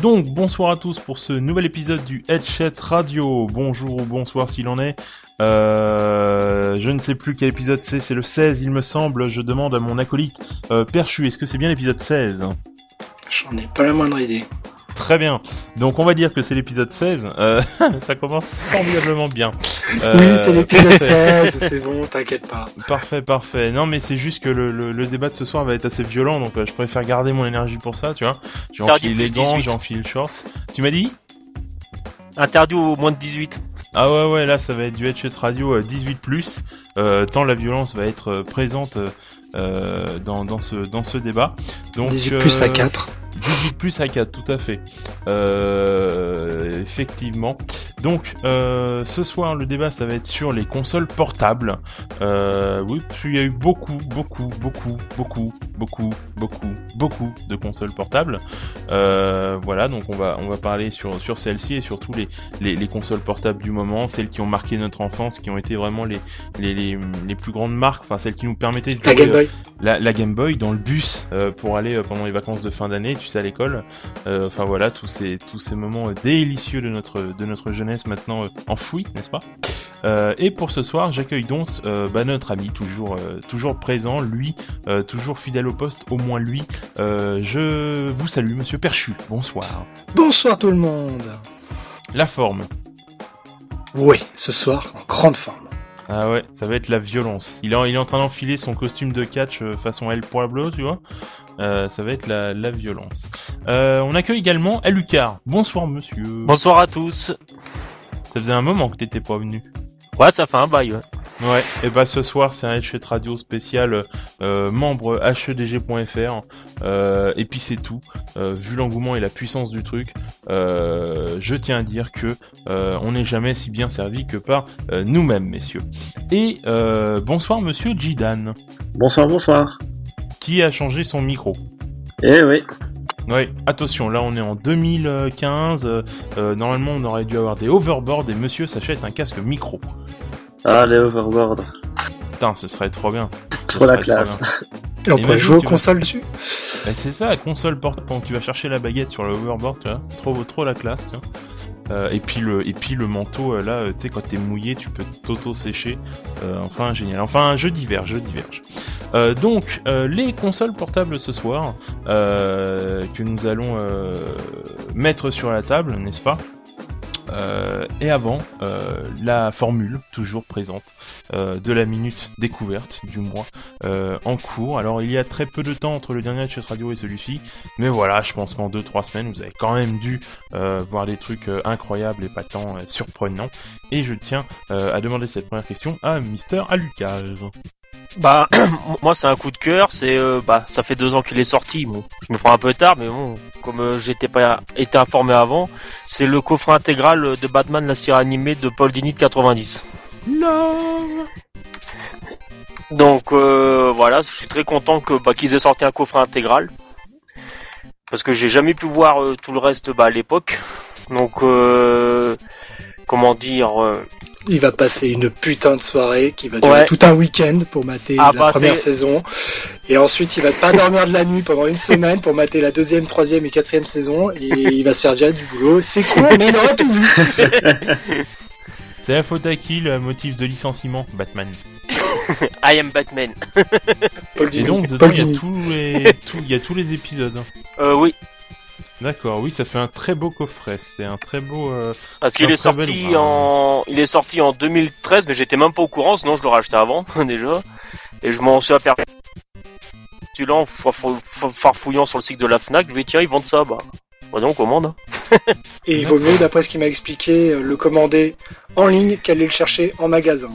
Donc, bonsoir à tous pour ce nouvel épisode du Headset Radio. Bonjour ou bonsoir s'il en est. Euh, je ne sais plus quel épisode c'est, c'est le 16 il me semble. Je demande à mon acolyte euh, Perchu, est-ce que c'est bien l'épisode 16 J'en ai pas la moindre idée. Très bien. Donc on va dire que c'est l'épisode 16. Euh, ça commence formidablement bien. Euh, oui, c'est l'épisode 16, c'est bon, t'inquiète pas. Parfait, parfait. Non, mais c'est juste que le, le, le débat de ce soir va être assez violent, donc euh, je préfère garder mon énergie pour ça, tu vois. Enfilé les plus gants, 18. j'ai enfilé le short. Tu m'as dit? Interdit au moins de 18. Ah ouais, ouais, là ça va être du headshot radio euh, 18+, euh, tant la violence va être présente dans, dans, ce, dans ce débat. Donc, 18 plus à euh, 4. 18 plus à 4, tout à fait. Euh, effectivement. Donc, euh, ce soir, le débat, ça va être sur les consoles portables. Euh, oui, parce qu'il y a eu beaucoup, beaucoup, beaucoup, beaucoup, beaucoup, beaucoup, beaucoup de consoles portables. Euh, voilà, donc on va, on va parler sur, sur celles-ci et surtout les, les, les consoles portables du moment, celles qui ont marqué notre enfance, qui ont été vraiment les, les, les, les plus grandes marques, enfin celles qui nous permettaient de La jouer, Game Boy. la, la Game Boy dans le bus pour aller pendant les vacances de fin d'année, tu à l'école. Euh, Enfin voilà, tous ces tous ces moments euh, délicieux de notre de notre jeunesse maintenant euh, enfouis, n'est-ce pas? Et pour ce soir, j'accueille donc bah, notre ami toujours toujours présent, lui toujours fidèle au poste, au moins lui. Je vous salue, Monsieur Perchu. Bonsoir. Bonsoir tout le monde. La forme. Oui, ce soir, en grande forme. Ah ouais, ça va être la violence. Il est, il est en train d'enfiler son costume de catch façon El Pueblo, tu vois? Euh, ça va être la, la violence. Euh, on accueille également Alucard. Bonsoir monsieur. Bonsoir à tous. Ça faisait un moment que t'étais pas venu. Ouais, ça fait un bail. ouais. Ouais, et bah ce soir c'est un headshot radio spécial euh, membre hedg.fr euh, et puis c'est tout. Euh, vu l'engouement et la puissance du truc, euh, je tiens à dire que euh, on n'est jamais si bien servi que par euh, nous-mêmes, messieurs. Et euh, bonsoir Monsieur Jidan, Bonsoir, bonsoir. Qui a changé son micro. Eh oui, Ouais, attention, là on est en 2015. euh, euh, normalement on aurait dû avoir des overboards et Monsieur s'achète un casque micro. ah les overboard, Putain, ce serait trop bien. Ce trop la classe. Et on pourrait jouer aux vas- consoles dessus Bah, c'est ça, la console portable quand tu vas chercher la baguette sur le tu vois, trop trop la classe, tu vois. Euh, et puis le et puis le manteau là, tu sais quand t'es mouillé, tu peux t'auto sécher. Euh, enfin génial. Enfin je diverge, je diverge. Euh, donc euh, les consoles portables ce soir euh, que nous allons euh, mettre sur la table, n'est-ce pas? Et avant la formule toujours présente de la minute découverte du mois euh, en cours. Alors il y a très peu de temps entre le dernier Chat Radio et celui-ci, mais voilà, je pense qu'en 2-3 semaines, vous avez quand même dû euh, voir des trucs incroyables, épatants, euh, surprenants. Et je tiens à demander cette première question à Mister Alucard. Bah, moi c'est un coup de cœur. C'est euh, bah, ça fait deux ans qu'il est sorti. Bon, je me prends un peu tard, mais bon, comme euh, j'étais pas été informé avant, c'est le coffret intégral de Batman la série animée de Paul Dini de 90. Non Donc euh, voilà, je suis très content que bah, qu'ils aient sorti un coffret intégral parce que j'ai jamais pu voir tout le reste bah, à l'époque. Donc euh, comment dire Il va passer une putain de soirée qui va durer Ouais. tout un week-end pour mater Ah la bah, première saison. Et ensuite, il va pas dormir de la nuit pendant une semaine pour mater la deuxième, troisième et quatrième saison. Et il va se faire virer du boulot. C'est cool, mais il aura tout vu. C'est la faute à qui le motif de licenciement Batman. I am Batman. Paul Et donc dedans Paul il y a tous les tout- y a tous les épisodes. Euh, oui, D'accord, oui, ça fait un très beau coffret. C'est un très beau. euh, parce qu'il est bel sorti en il est sorti en 2013, mais j'étais même pas au courant, sinon je l'aurais acheté avant déjà. Et je m'en suis aperçu celui-là en farfou- farfouillant sur le site de la Fnac. Je me dis tiens ils vendent ça, bah vas-y on commande. hein. Et il vaut mieux, d'après ce qu'il m'a expliqué, euh, le commander en ligne qu'aller le chercher en magasin.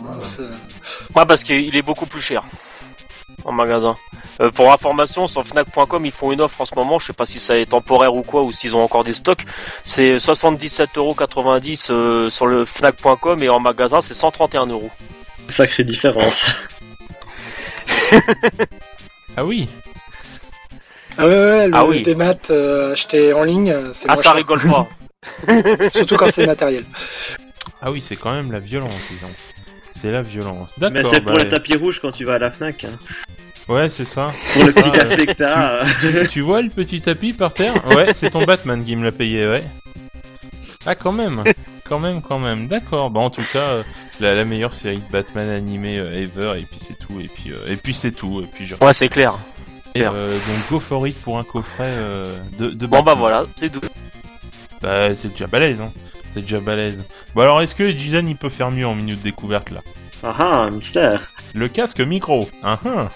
Ouais, parce qu'il est beaucoup plus cher en magasin. Euh, pour information, sur Fnac.com, ils font une offre en ce moment. Je sais pas si ça est temporaire ou quoi, ou s'ils ont encore des stocks. C'est 77,90€ euh, sur le Fnac.com et en magasin, c'est 131 euros. Sacrée différence. Ah oui. Ah ouais, ouais, le Ah oui. démat euh, acheté en ligne, euh, c'est Ah, ça cher. rigole pas. Surtout quand c'est matériel. Ah oui, c'est quand même la violence, disons. C'est la violence. Mais c'est pour bah, les tapis rouges quand tu vas à la Fnac. hein. Ouais, c'est ça. Pour le petit Ah, café que t'as. tu, tu vois le petit tapis par terre? Ouais, c'est ton Batman qui me l'a payé, ouais. Ah, quand même. Quand même, quand même. D'accord. Bah, en tout cas, euh, la, la meilleure série de Batman animée euh, ever, et puis c'est tout, et puis, euh, et puis c'est tout, et puis je... Ouais, c'est clair. Euh, donc go for it pour un coffret euh, de, de Bon bah voilà, c'est tout. Bah, c'est déjà balèze, hein. C'est déjà balèze. Bon alors, est-ce que Jizen il peut faire mieux en minute découverte là? Ah ah, mystère. Le casque micro. Ah ah.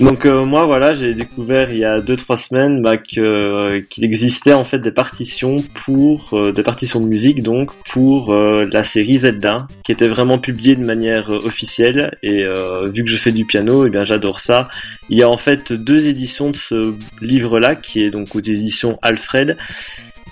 Donc euh, moi voilà, j'ai découvert il y a 2-3 semaines bah, euh, qu'il existait en fait des partitions pour euh, des partitions de musique donc pour la série Zelda qui était vraiment publiée de manière officielle et vu que je fais du piano et bien j'adore ça. Il y a en fait deux éditions de ce livre là qui est donc aux éditions Alfred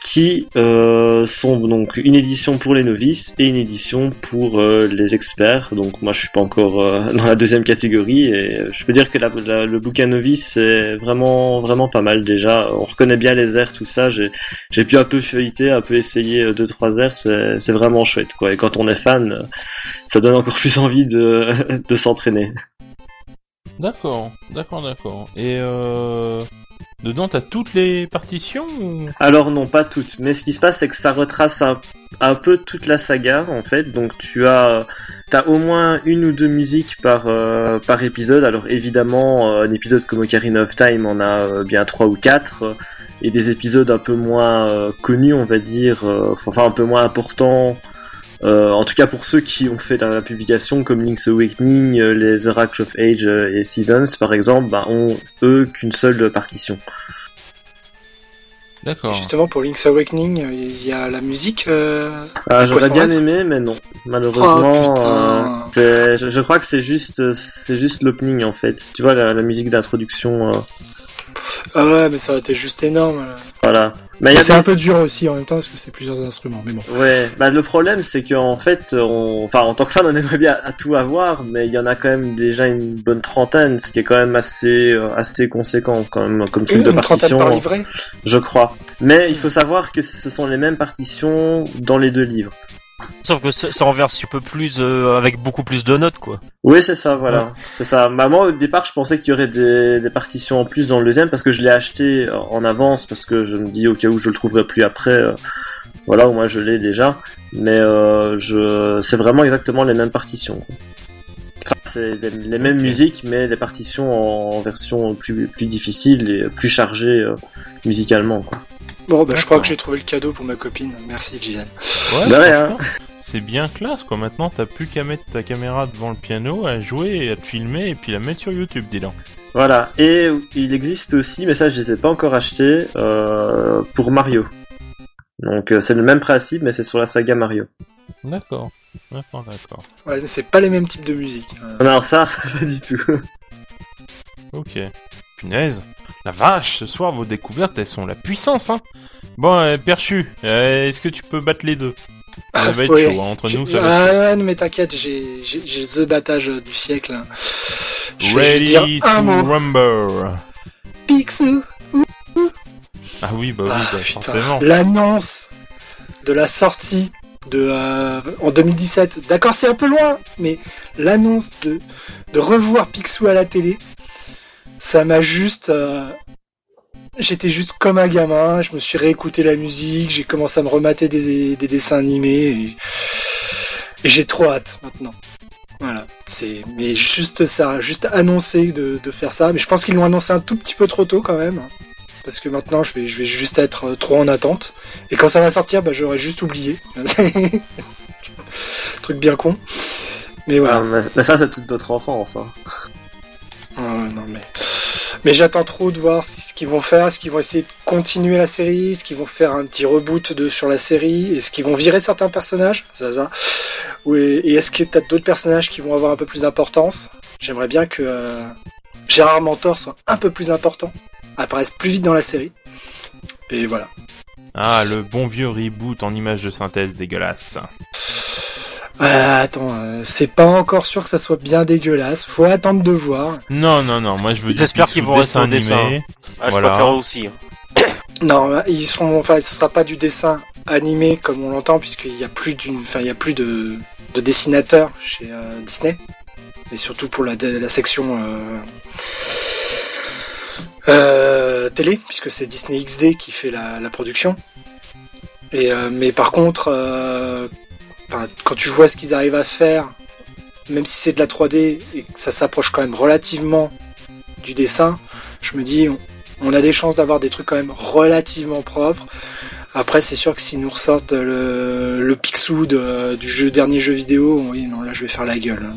qui euh, sont donc une édition pour les novices et une édition pour euh, les experts. Donc moi je suis pas encore euh, dans la deuxième catégorie et je peux dire que le bouquin novice c'est vraiment vraiment pas mal déjà. On reconnaît bien les airs tout ça. J'ai pu un peu feuilleter, un peu essayer deux trois airs. C'est vraiment chouette quoi. Et quand on est fan, ça donne encore plus envie de de s'entraîner. D'accord, d'accord, d'accord. Et. Dedans, t'as toutes les partitions ou... Alors non, pas toutes. Mais ce qui se passe, c'est que ça retrace un, peu toute la saga, en fait. Donc tu as, t'as au moins une ou deux musiques par euh, par épisode. Alors évidemment, euh, un épisode comme Ocarina of Time en a euh, bien trois ou quatre. euh, et des épisodes un peu moins connus, on va dire, enfin un peu moins importants. Euh, en tout cas pour ceux qui ont fait la, la publication, comme Link's Awakening, euh, les Oracle of Age euh, et Seasons par exemple, bah, ont eux qu'une seule partition. D'accord. justement, pour Link's Awakening, il y a la musique. euh, Ah, j'aurais bien aimé, mais non. Malheureusement, Oh, euh, je, je crois que c'est juste, c'est juste l'opening en fait. Tu vois la, la musique d'introduction, euh, Ah ouais, mais ça aurait été juste énorme. là. voilà. A c'est un peu dur aussi en même temps parce que c'est plusieurs instruments. Mais bon. Ouais, bah le problème c'est qu'en fait, on... enfin en tant que fan on aimerait bien à tout avoir, mais il y en a quand même déjà une bonne trentaine, ce qui est quand même assez euh, assez conséquent quand même comme truc Une, de une trentaine par livret. je crois. Mais il faut savoir que ce sont les mêmes partitions dans les deux livres. Sauf que ça en un peu plus euh, avec beaucoup plus de notes quoi. Oui, c'est ça, voilà. C'est ça. Moi, au départ, je pensais qu'il y aurait des, des partitions en plus dans le deuxième parce que je l'ai acheté en avance parce que je me dis au cas où je le trouverai plus après. euh, voilà, au moins je l'ai déjà. Mais euh, je, c'est vraiment exactement les mêmes partitions. C'est les, les mêmes musiques, mais les partitions en, en version plus, plus difficile et plus chargée musicalement. Quoi. Bon, bah, je crois que j'ai trouvé le cadeau pour ma copine. Merci, Jizen. Ouais, De rien. franchement, C'est bien classe quoi. Maintenant, t'as plus qu'à mettre ta caméra devant le piano, à jouer, et à te filmer, et puis la mettre sur YouTube, dis donc. Voilà. Et il existe aussi, mais ça, je les ai pas encore achetés, euh, pour Mario. Donc euh, c'est le même principe, mais c'est sur la saga Mario. D'accord. D'accord, d'accord. Ouais, mais c'est pas les mêmes types de musique. Euh, Alors ça, pas du tout. Ok. Punaise. La vache, ce soir, vos découvertes, elles sont la puissance, hein. Bon, euh, Perchu, euh, est-ce que tu peux battre les deux? Ça va être chaud, hein, entre nous, ça va être Ah mais t'inquiète, j'ai the battage du siècle. hein. Je Ready dire un to mot. rumble. Picsou. Ah oui, bah oui, Ah, bah, forcément. L'annonce de la sortie de euh, en 2017. D'accord, c'est un peu loin, mais l'annonce de de revoir Picsou à la télé, ça m'a juste euh, J'étais juste comme un gamin, je me suis réécouté la musique, j'ai commencé à me remater des, des dessins animés et, et j'ai trop hâte maintenant. Voilà, c'est mais juste ça, juste annoncé de, faire ça, mais je pense qu'ils l'ont annoncé un tout petit peu trop tôt quand même, parce que maintenant je vais je vais juste être trop en attente et quand ça va sortir, bah j'aurais juste oublié. Truc bien con. Mais voilà. Ah, mais ça, c'est toute notre enfance. Hein. Ah non mais mais j'attends trop de voir ce qu'ils vont faire, est-ce qu'ils vont essayer de continuer la série, est-ce qu'ils vont faire un petit reboot de sur la série, est-ce qu'ils vont virer certains personnages, ça. Oui, et est-ce que t'as d'autres personnages qui vont avoir un peu plus d'importance? J'aimerais bien que euh, Gérard Mentor soit un peu plus important, apparaisse plus vite dans la série. Et voilà. Ah, le bon vieux reboot en image de synthèse dégueulasse. Euh, attends, euh, c'est pas encore sûr que ça soit bien dégueulasse, faut attendre de voir. Non, non, non, moi je veux dire J'espère qu'ils vont rester au dessin. animé. Ah, je Voilà. préfère aussi. hein. Non, ils seront, enfin, ce sera pas du dessin animé comme on l'entend, puisqu'il y a plus d'une, enfin, il y a plus de, de dessinateurs chez euh, Disney, et surtout pour la, la section euh, Euh, télé, puisque c'est Disney XD qui fait la, la production. Et, euh, mais par contre, euh, enfin, quand tu vois ce qu'ils arrivent à faire, même si c'est de la 3D et que ça s'approche quand même relativement du dessin, je me dis, on, on a des chances d'avoir des trucs quand même relativement propres. Après, c'est sûr que s'ils nous ressortent le, le Picsou de- du jeu, dernier jeu vidéo, oui, non, là, je vais faire la gueule.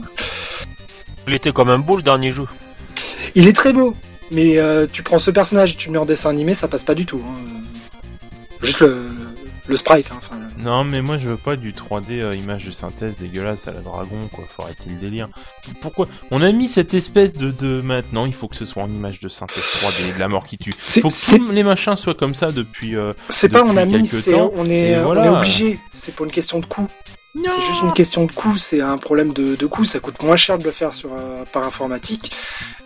Il était quand même beau le dernier jeu. Il est très beau, mais euh, tu prends ce personnage et tu le mets en dessin animé, ça passe pas du tout. hein. Juste le, le sprite. hein, enfin, Non, mais moi je veux pas du 3D euh, image de synthèse dégueulasse à la dragon, quoi. Faut arrêter le délire. Pourquoi? On a mis cette espèce de, de maintenant, il faut que ce soit en image de synthèse 3D, de la mort qui tue. C'est- Faut que tous les machins soient comme ça depuis. euh, C'est pas on a mis, c'est on est, on obligé. C'est pas une question de coût. C'est juste une question de coût. C'est un problème de, de coût. Ça coûte moins cher de le faire sur euh, par informatique,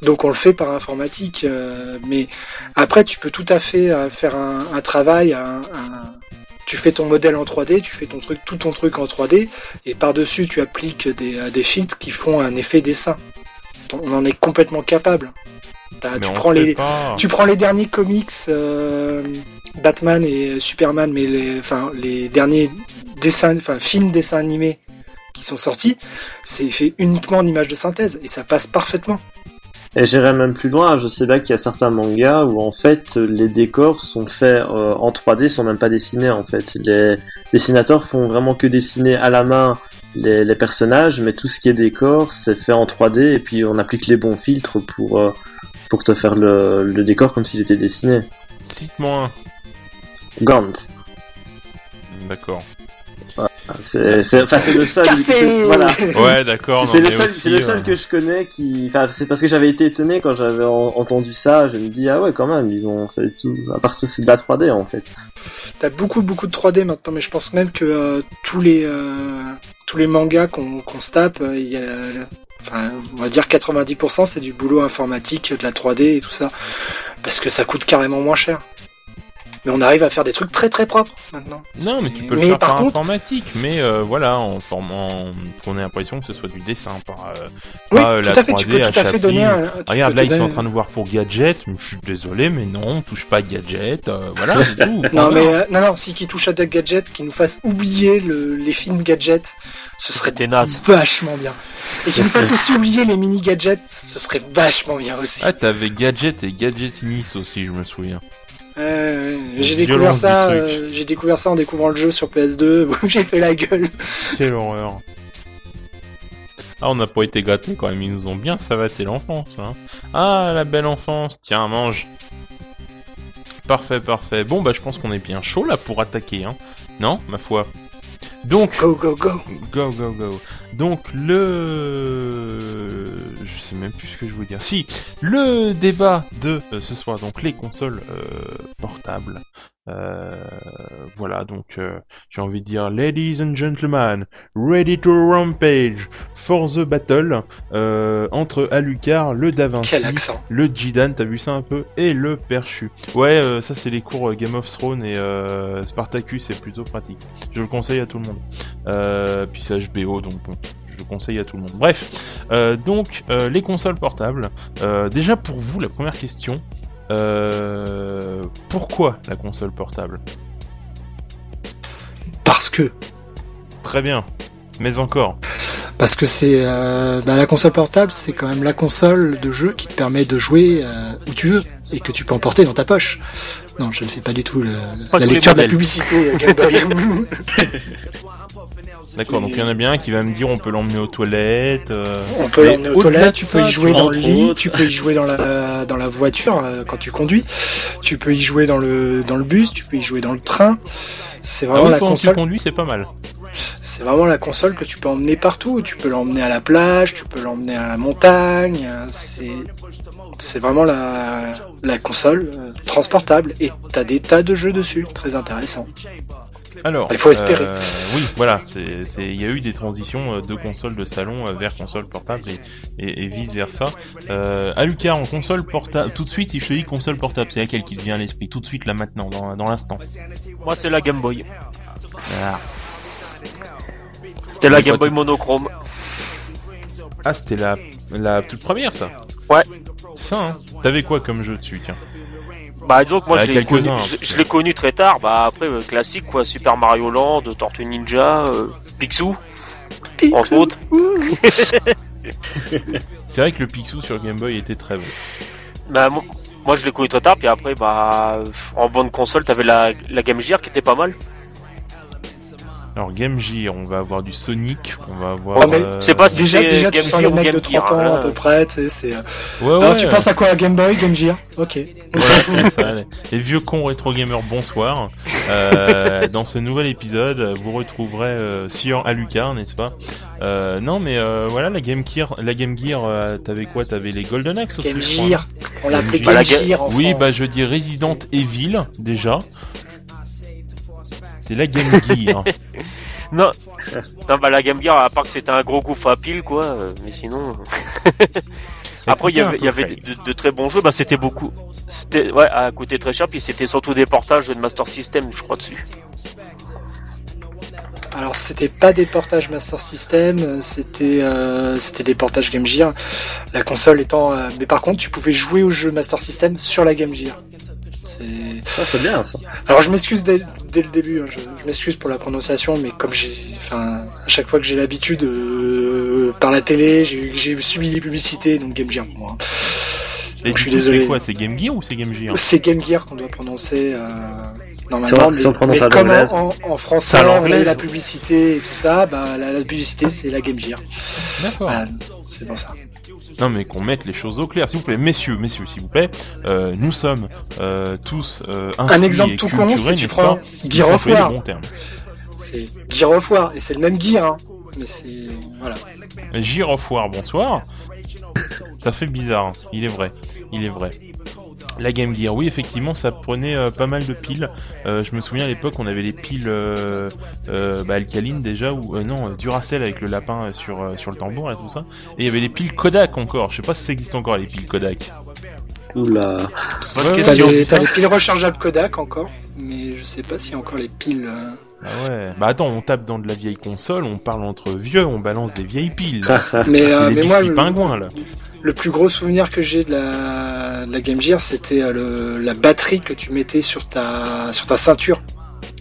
donc on le fait par informatique. euh, mais après, tu peux tout à fait euh, faire un, un travail. un- un- tu fais ton modèle en 3D, tu fais ton truc, tout ton truc en 3D, et par dessus, tu appliques des, euh, des filtres qui font un effet dessin. On en est complètement capable. Tu prends les, pas. tu prends les derniers comics euh, Batman et Superman, mais les, enfin, les derniers dessins, enfin, films dessins animés qui sont sortis, c'est fait uniquement en image de synthèse et ça passe parfaitement. Et j'irais même plus loin, je sais bien qu'il y a certains mangas où en fait les décors sont faits euh, en 3D, sont même pas dessinés en fait. Les dessinateurs font vraiment que dessiner à la main les, les personnages, mais tout ce qui est décor c'est fait en 3D et puis on applique les bons filtres pour, euh, pour te faire le, le décor comme s'il était dessiné. Cite-moi un. Gantz. D'accord. C'est c'est- enfin, c'est le seul. Cassé Voilà. Ouais, d'accord. C'est non, le seul, aussi, c'est le seul euh, que je connais qui, enfin, c'est parce que j'avais été étonné quand j'avais en- entendu ça. Je me dis ah ouais quand même, ils ont fait tout. À partir c'est de la 3D en fait. T'as beaucoup beaucoup de 3D maintenant, mais je pense même que euh, tous les euh, tous les mangas qu'on qu'on se tape, euh, il y a, enfin, on va dire 90% c'est du boulot informatique, de la 3D et tout ça, parce que ça coûte carrément moins cher. Mais on arrive à faire des trucs très très propres maintenant. Non, mais tu peux le faire par par, contre- informatique, mais euh, voilà, en formant, qu'on ait l'impression que ce soit du dessin, par, euh, Oui, pas, tout la à fait. Tu 3D peux tout à fait donner un. Regarde, là, ils sont en train de voir pour Gadget. Je suis désolé, mais non, on touche pas à Gadget. euh, voilà, c'est tout. Non mais euh, non non, si qui touche à Gadget, qui nous fasse oublier le, les films gadgets, ce serait naze. vachement bien. Et qui nous fasse aussi oublier les mini gadgets, ce serait vachement bien aussi. Ah, t'avais Gadget et Gadgetinis aussi, je me souviens. Euh, j'ai découvert ça, euh, j'ai découvert ça en découvrant le jeu sur PS2 où j'ai fait la gueule. Quelle horreur. Ah, on n'a pas été gâtés quand même, ils nous ont bien savaté l'enfance. Hein. Ah, la belle enfance, tiens, mange. Parfait, parfait. Bon, bah, je pense qu'on est bien chaud là pour attaquer, hein. Non, ma foi. Donc, Go go go. Go, go, go. Donc, le... Je sais même plus ce que je voulais dire. Si, le débat de euh, ce soir, donc les consoles euh, portables. Euh, voilà, donc euh, j'ai envie de dire, ladies and gentlemen, ready to rampage for the battle euh, entre Alucard, le Da Vinci, Quel accent. le Jidan, t'as vu ça un peu, et le Perchu. Ouais, euh, ça c'est les cours Game of Thrones et euh, Spartacus, c'est plutôt pratique. Je le conseille à tout le monde. Euh, puis c'est HBO, donc bon, je le conseille à tout le monde. Bref, euh, donc euh, les consoles portables. Euh, déjà pour vous, la première question. Euh, pourquoi la console portable? Parce que Très bien. Mais encore. parce que c'est euh, bah, la console portable, c'est quand même la console de jeu qui te permet de jouer euh, où tu veux et que tu peux emporter dans ta poche. Non, je ne fais pas du tout le- la lecture de la publicité. D'accord, donc il y en a bien un qui va me dire on peut l'emmener aux toilettes. euh, On peut l'emmener aux toilettes, tu peux y jouer dans le lit, tu peux y jouer dans la dans la voiture euh, quand tu conduis, tu peux y jouer dans le dans le bus, tu peux y jouer dans le train. C'est Ah vraiment oui, la console. conduis, c'est pas mal. C'est vraiment la console que tu peux emmener partout. Tu peux l'emmener à la plage, tu peux l'emmener à la montagne. C'est c'est vraiment la la console euh, transportable et t'as des tas de jeux dessus, très intéressant. Alors, Il faut espérer. euh, oui, voilà, il y a eu des transitions euh, de consoles de salon euh, vers console portable et, et, et vice versa. Euh, Alucard en console portable, tout de suite, si je te dis console portable, c'est laquelle qui te vient à l'esprit tout de suite là maintenant, dans, dans l'instant. Moi, c'est la Game Boy. Ah, C'était la Game Boy monochrome. Ah, c'était la, la toute première ça. Ouais. ça, hein. T'avais quoi comme jeu dessus, tiens? Bah disons que moi Bah, je l'ai connu, je, hein. connu très tard. Bah après euh, classique quoi, Super Mario Land, Tortue Ninja, euh, Picsou, entre autres. C'est vrai que le Picsou sur Game Boy était très bon. Bah mo- moi je l'ai connu très tard. Puis après bah en bonne console t'avais la, la Game Gear qui était pas mal. Alors Game Gear, on va avoir du Sonic, on va avoir... Oh, mais euh, c'est pas si Déjà, c'est déjà tu Game sens les mecs Game de 30 Gear, ans hein. à peu près, tu sais, c'est... euh, Ouais, Alors ouais, tu penses à quoi Game Boy, Game Gear Ok. Voilà, c'est ça, les- les vieux cons rétro gamers, bonsoir. Euh, dans ce nouvel épisode, vous retrouverez euh, Sieur Alucard, n'est-ce pas? Euh, Non, mais euh, voilà, la Game Gear, la Game Gear, euh, t'avais quoi? T'avais les Golden Axe aussi Game je. Gear. On l'appelait Game Game Gear. Gear en Oui, France. bah je dis Resident Evil déjà. C'est la Game Gear. Non, non bah la Game Gear à part que c'était un gros gouffre à pile quoi, euh, mais sinon. Après il y avait, il y avait de, de- de très bons jeux, bah c'était beaucoup, c'était ouais à coûter très cher puis c'était surtout des portages de Master System je crois dessus. Alors c'était pas des portages Master System, c'était euh, c'était des portages Game Gear. La console étant, euh, mais par contre tu pouvais jouer au jeu Master System sur la Game Gear. C'est. Ça, c'est bien, ça. Alors je m'excuse dès, dès le début, hein, je, je m'excuse pour la prononciation, mais comme j'ai, enfin, à chaque fois que j'ai l'habitude euh, par la télé, j'ai j'ai subi les publicités, donc Game Gear pour moi. Et Donc, je suis désolé. C'est quoi C'est Game Gear ou c'est Game Gear C'est Game Gear qu'on doit prononcer euh, normalement, mais, si on prononce mais à comme en, en, français, à on la publicité et tout ça, bah la, la publicité c'est la Game Gear. D'accord. Voilà, c'est pour ça. Non mais qu'on mette les choses au clair, s'il vous plaît, messieurs, messieurs, s'il vous plaît. Euh, nous sommes euh, tous euh, Un exemple tout con, si tu prends terme. c'est War et c'est le même Gear, hein. mais c'est voilà. War, bonsoir. Ça fait bizarre, hein. il est vrai, il est vrai. La Game Gear, oui, effectivement, ça prenait euh, pas mal de piles. Euh, je me souviens à l'époque, on avait les piles euh, euh, bah, alcalines déjà, ou euh, non, Duracell avec le lapin sur euh, sur le tambour et tout ça. Et il y avait les piles Kodak encore. Je sais pas si ça existe encore les piles Kodak. Oula. T'as les, les piles rechargeables Kodak encore, mais je sais pas s'il y a encore les piles. Euh, Ah ouais. Bah attends, on tape dans de la vieille console, on parle entre vieux, on balance des vieilles piles. Mais, euh, des mais moi, le, pingouins là. le plus gros souvenir que j'ai de la, de la Game Gear, c'était euh, le, la batterie que tu mettais sur ta, sur ta ceinture.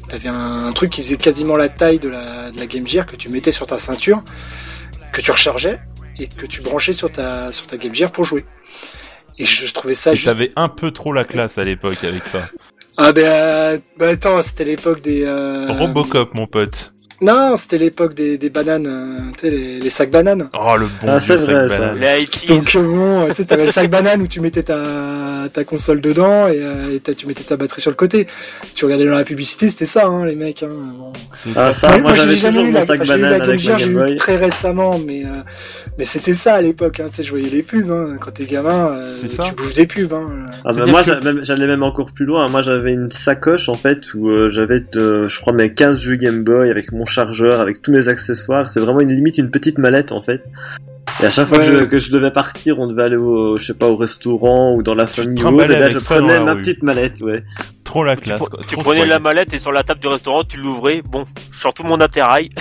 T'avais un, un truc qui faisait quasiment la taille de la, de la Game Gear que tu mettais sur ta ceinture, que tu rechargeais et que tu branchais sur ta, sur ta Game Gear pour jouer. Et je trouvais ça Et juste. t'avais un peu trop la classe à l'époque avec ça. Ah ben, euh, bah attends, c'était l'époque des. euh, Robocop, mon pote. Non, c'était l'époque des, des bananes, euh, tu sais, les, les sacs bananes. Oh le bon Ah, vieux sac vrai, ça. banane. Les 80s. Donc euh, bon, tu sais, t'avais le sac banane où tu mettais ta, ta console dedans et, euh, et tu mettais ta batterie sur le côté. Tu regardais dans la publicité, c'était ça, hein, les mecs. Hein, bon. Ah, ça. ça, Ouais, moi, j'ai j'avais jamais eu mon la, sac j'ai eu la banane Game Gear, j'ai eu très récemment, mais euh, mais c'était ça à l'époque. Hein, tu sais, je voyais les pubs. Hein, quand t'es gamin, euh, ça. tu bouffes des pubs. Hein. Ah bah, moi j'allais même encore plus loin. Moi j'avais une sacoche en fait où euh, j'avais euh, je crois mes 15 jeux Game Boy avec mon chargeur, avec tous mes accessoires. C'est vraiment une limite une petite mallette en fait. Et à chaque fois que, Ouais. je, que je devais partir, on devait aller au je sais pas au restaurant ou dans la famille ou autre, trimballais et avec je prenais la ma rue. petite mallette, ouais. Trop la classe. quoi. tu prenais la mallette et sur la table du restaurant tu l'ouvrais. Bon, je sors tout mon attirail.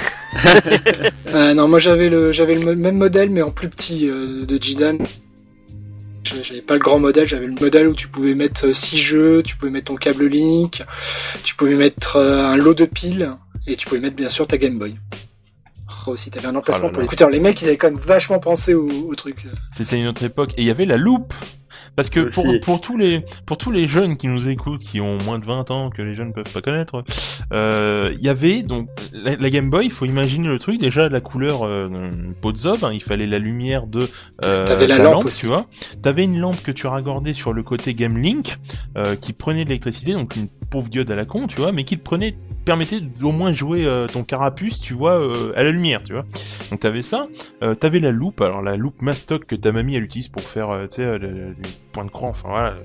Euh, non, moi j'avais le j'avais le même modèle, mais en plus petit euh, de Jidan. J'avais pas le grand modèle, j'avais le modèle où tu pouvais mettre 6 jeux, tu pouvais mettre ton câble Link, tu pouvais mettre euh, un lot de piles, et tu pouvais mettre bien sûr ta Game Boy. Oh, aussi, t'avais un emplacement Oh là pour là. les écouteurs. Les mecs, ils avaient quand même vachement pensé au, au truc. C'était une autre époque. Et il y avait la loupe. Parce que pour, pour tous les pour tous les jeunes qui nous écoutent, qui ont moins de 20 ans, que les jeunes peuvent pas connaître, euh, il y avait donc la, la Game Boy. Il faut imaginer le truc déjà la couleur euh, peau de zob. hein, il fallait la lumière de euh, T'avais la lampe lampe, aussi. tu vois. T'avais une lampe que tu raccordais sur le côté Game Link euh, qui prenait de l'électricité, donc une pauvre diode à la con, tu vois, mais qui te prenait permettait d'au moins jouer euh, ton carapuce, tu vois, euh, à la lumière, tu vois. Donc t'avais ça, euh, t'avais la loupe, alors la loupe mastoc que ta mamie elle utilise pour faire, tu sais, le point de croix, enfin voilà,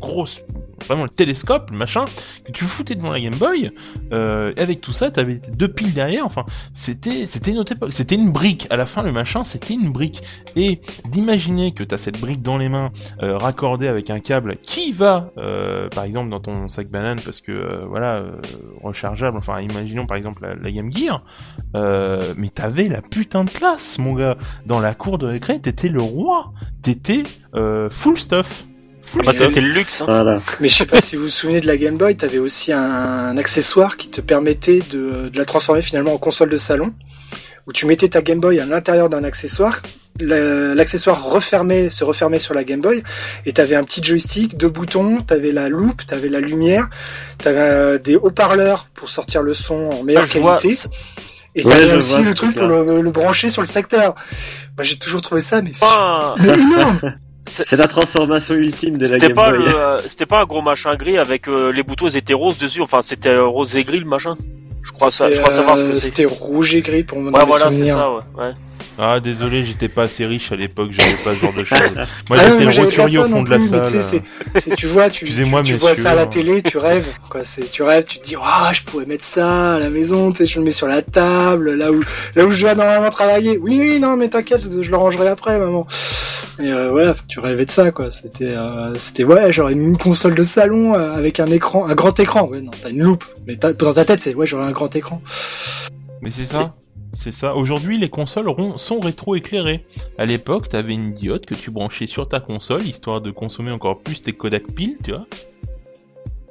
grosse, vraiment le télescope, le machin, que tu foutais devant la Game Boy. Euh, et avec tout ça, t'avais deux piles derrière. Enfin, c'était, c'était une autre époque. C'était une brique. À la fin, le machin, c'était une brique. Et d'imaginer que t'as cette brique dans les mains, euh, raccordée avec un câble qui va, euh, par exemple, dans ton sac banane, parce que euh, voilà, rechargeable. Enfin, imaginons par exemple la, la Game Gear. Mais t'avais la putain de classe, mon gars. Dans la cour de récré, t'étais le roi. T'étais full stuff. Ah bah, c'était le luxe. Hein. Voilà. Mais je sais pas si vous vous souvenez de la Game Boy, t'avais aussi un, un accessoire qui te permettait de, de la transformer finalement en console de salon, où tu mettais ta Game Boy à l'intérieur d'un accessoire, l'accessoire refermait, se refermait sur la Game Boy, et t'avais un petit joystick, deux boutons, t'avais la loupe, t'avais la lumière, t'avais des haut-parleurs pour sortir le son en meilleure Ah, vois, qualité. Et Ouais, t'avais aussi vois, le truc pour le, le brancher sur le secteur. Moi j'ai toujours trouvé ça, mais, Pas un- mais énorme C'est la transformation ultime de la C'était Game pas Boy. euh, c'était pas un gros machin gris avec euh, les boutons ils étaient roses dessus. Enfin, c'était euh, rose et gris le machin. Je crois ça. Je crois savoir ce que c'est. C'était rouge et gris pour mon Ouais, voilà, c'est souvenir. ça. Ouais. ouais. Ah, désolé, j'étais pas assez riche à l'époque, j'avais pas ce genre de choses. Moi, Ah j'étais roturier au fond de la plus, mais tu sais, salle. c'est- c'est- tu vois, tu, tu, vois ça à la télé, tu rêves, quoi. C'est, tu rêves, tu te dis, ah, je pourrais mettre ça à la maison, tu sais, je le mets sur la table, là où, là où je dois normalement travailler. Oui, oui, non, mais t'inquiète, je le rangerai après, maman. Et euh, voilà, tu rêvais de ça, quoi. C'était, euh, c'était ouais, genre une console de salon euh, avec un écran, un grand écran. Ouais, non, t'as une loupe, mais dans ta tête, c'est ouais, j'aurais un grand écran. Mais c'est ça? C'est ça. Aujourd'hui, les consoles sont rétro-éclairées. À l'époque, t'avais une diode que tu branchais sur ta console, histoire de consommer encore plus tes Kodak piles, tu vois.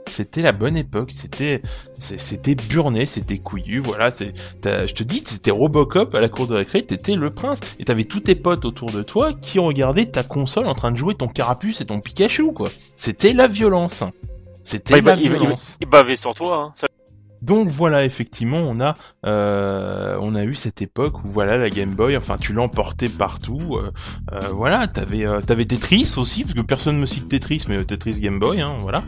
C'était la bonne époque, c'était c'était burné, c'était couillu, voilà, je te dis, c'était Robocop à la cour de récré, t'étais le prince et t'avais tous tes potes autour de toi qui regardaient ta console en train de jouer ton Carapuce et ton Pikachu quoi. C'était la violence. C'était Ouais, la il- violence. il bavait sur toi. Hein. Ça- Donc voilà, effectivement, on a euh, on a eu cette époque où voilà la Game Boy, enfin tu l'emportais partout. euh, euh, voilà, t'avais euh, t'avais Tetris aussi, parce que personne me cite Tetris, mais euh, Tetris Game Boy, hein, voilà.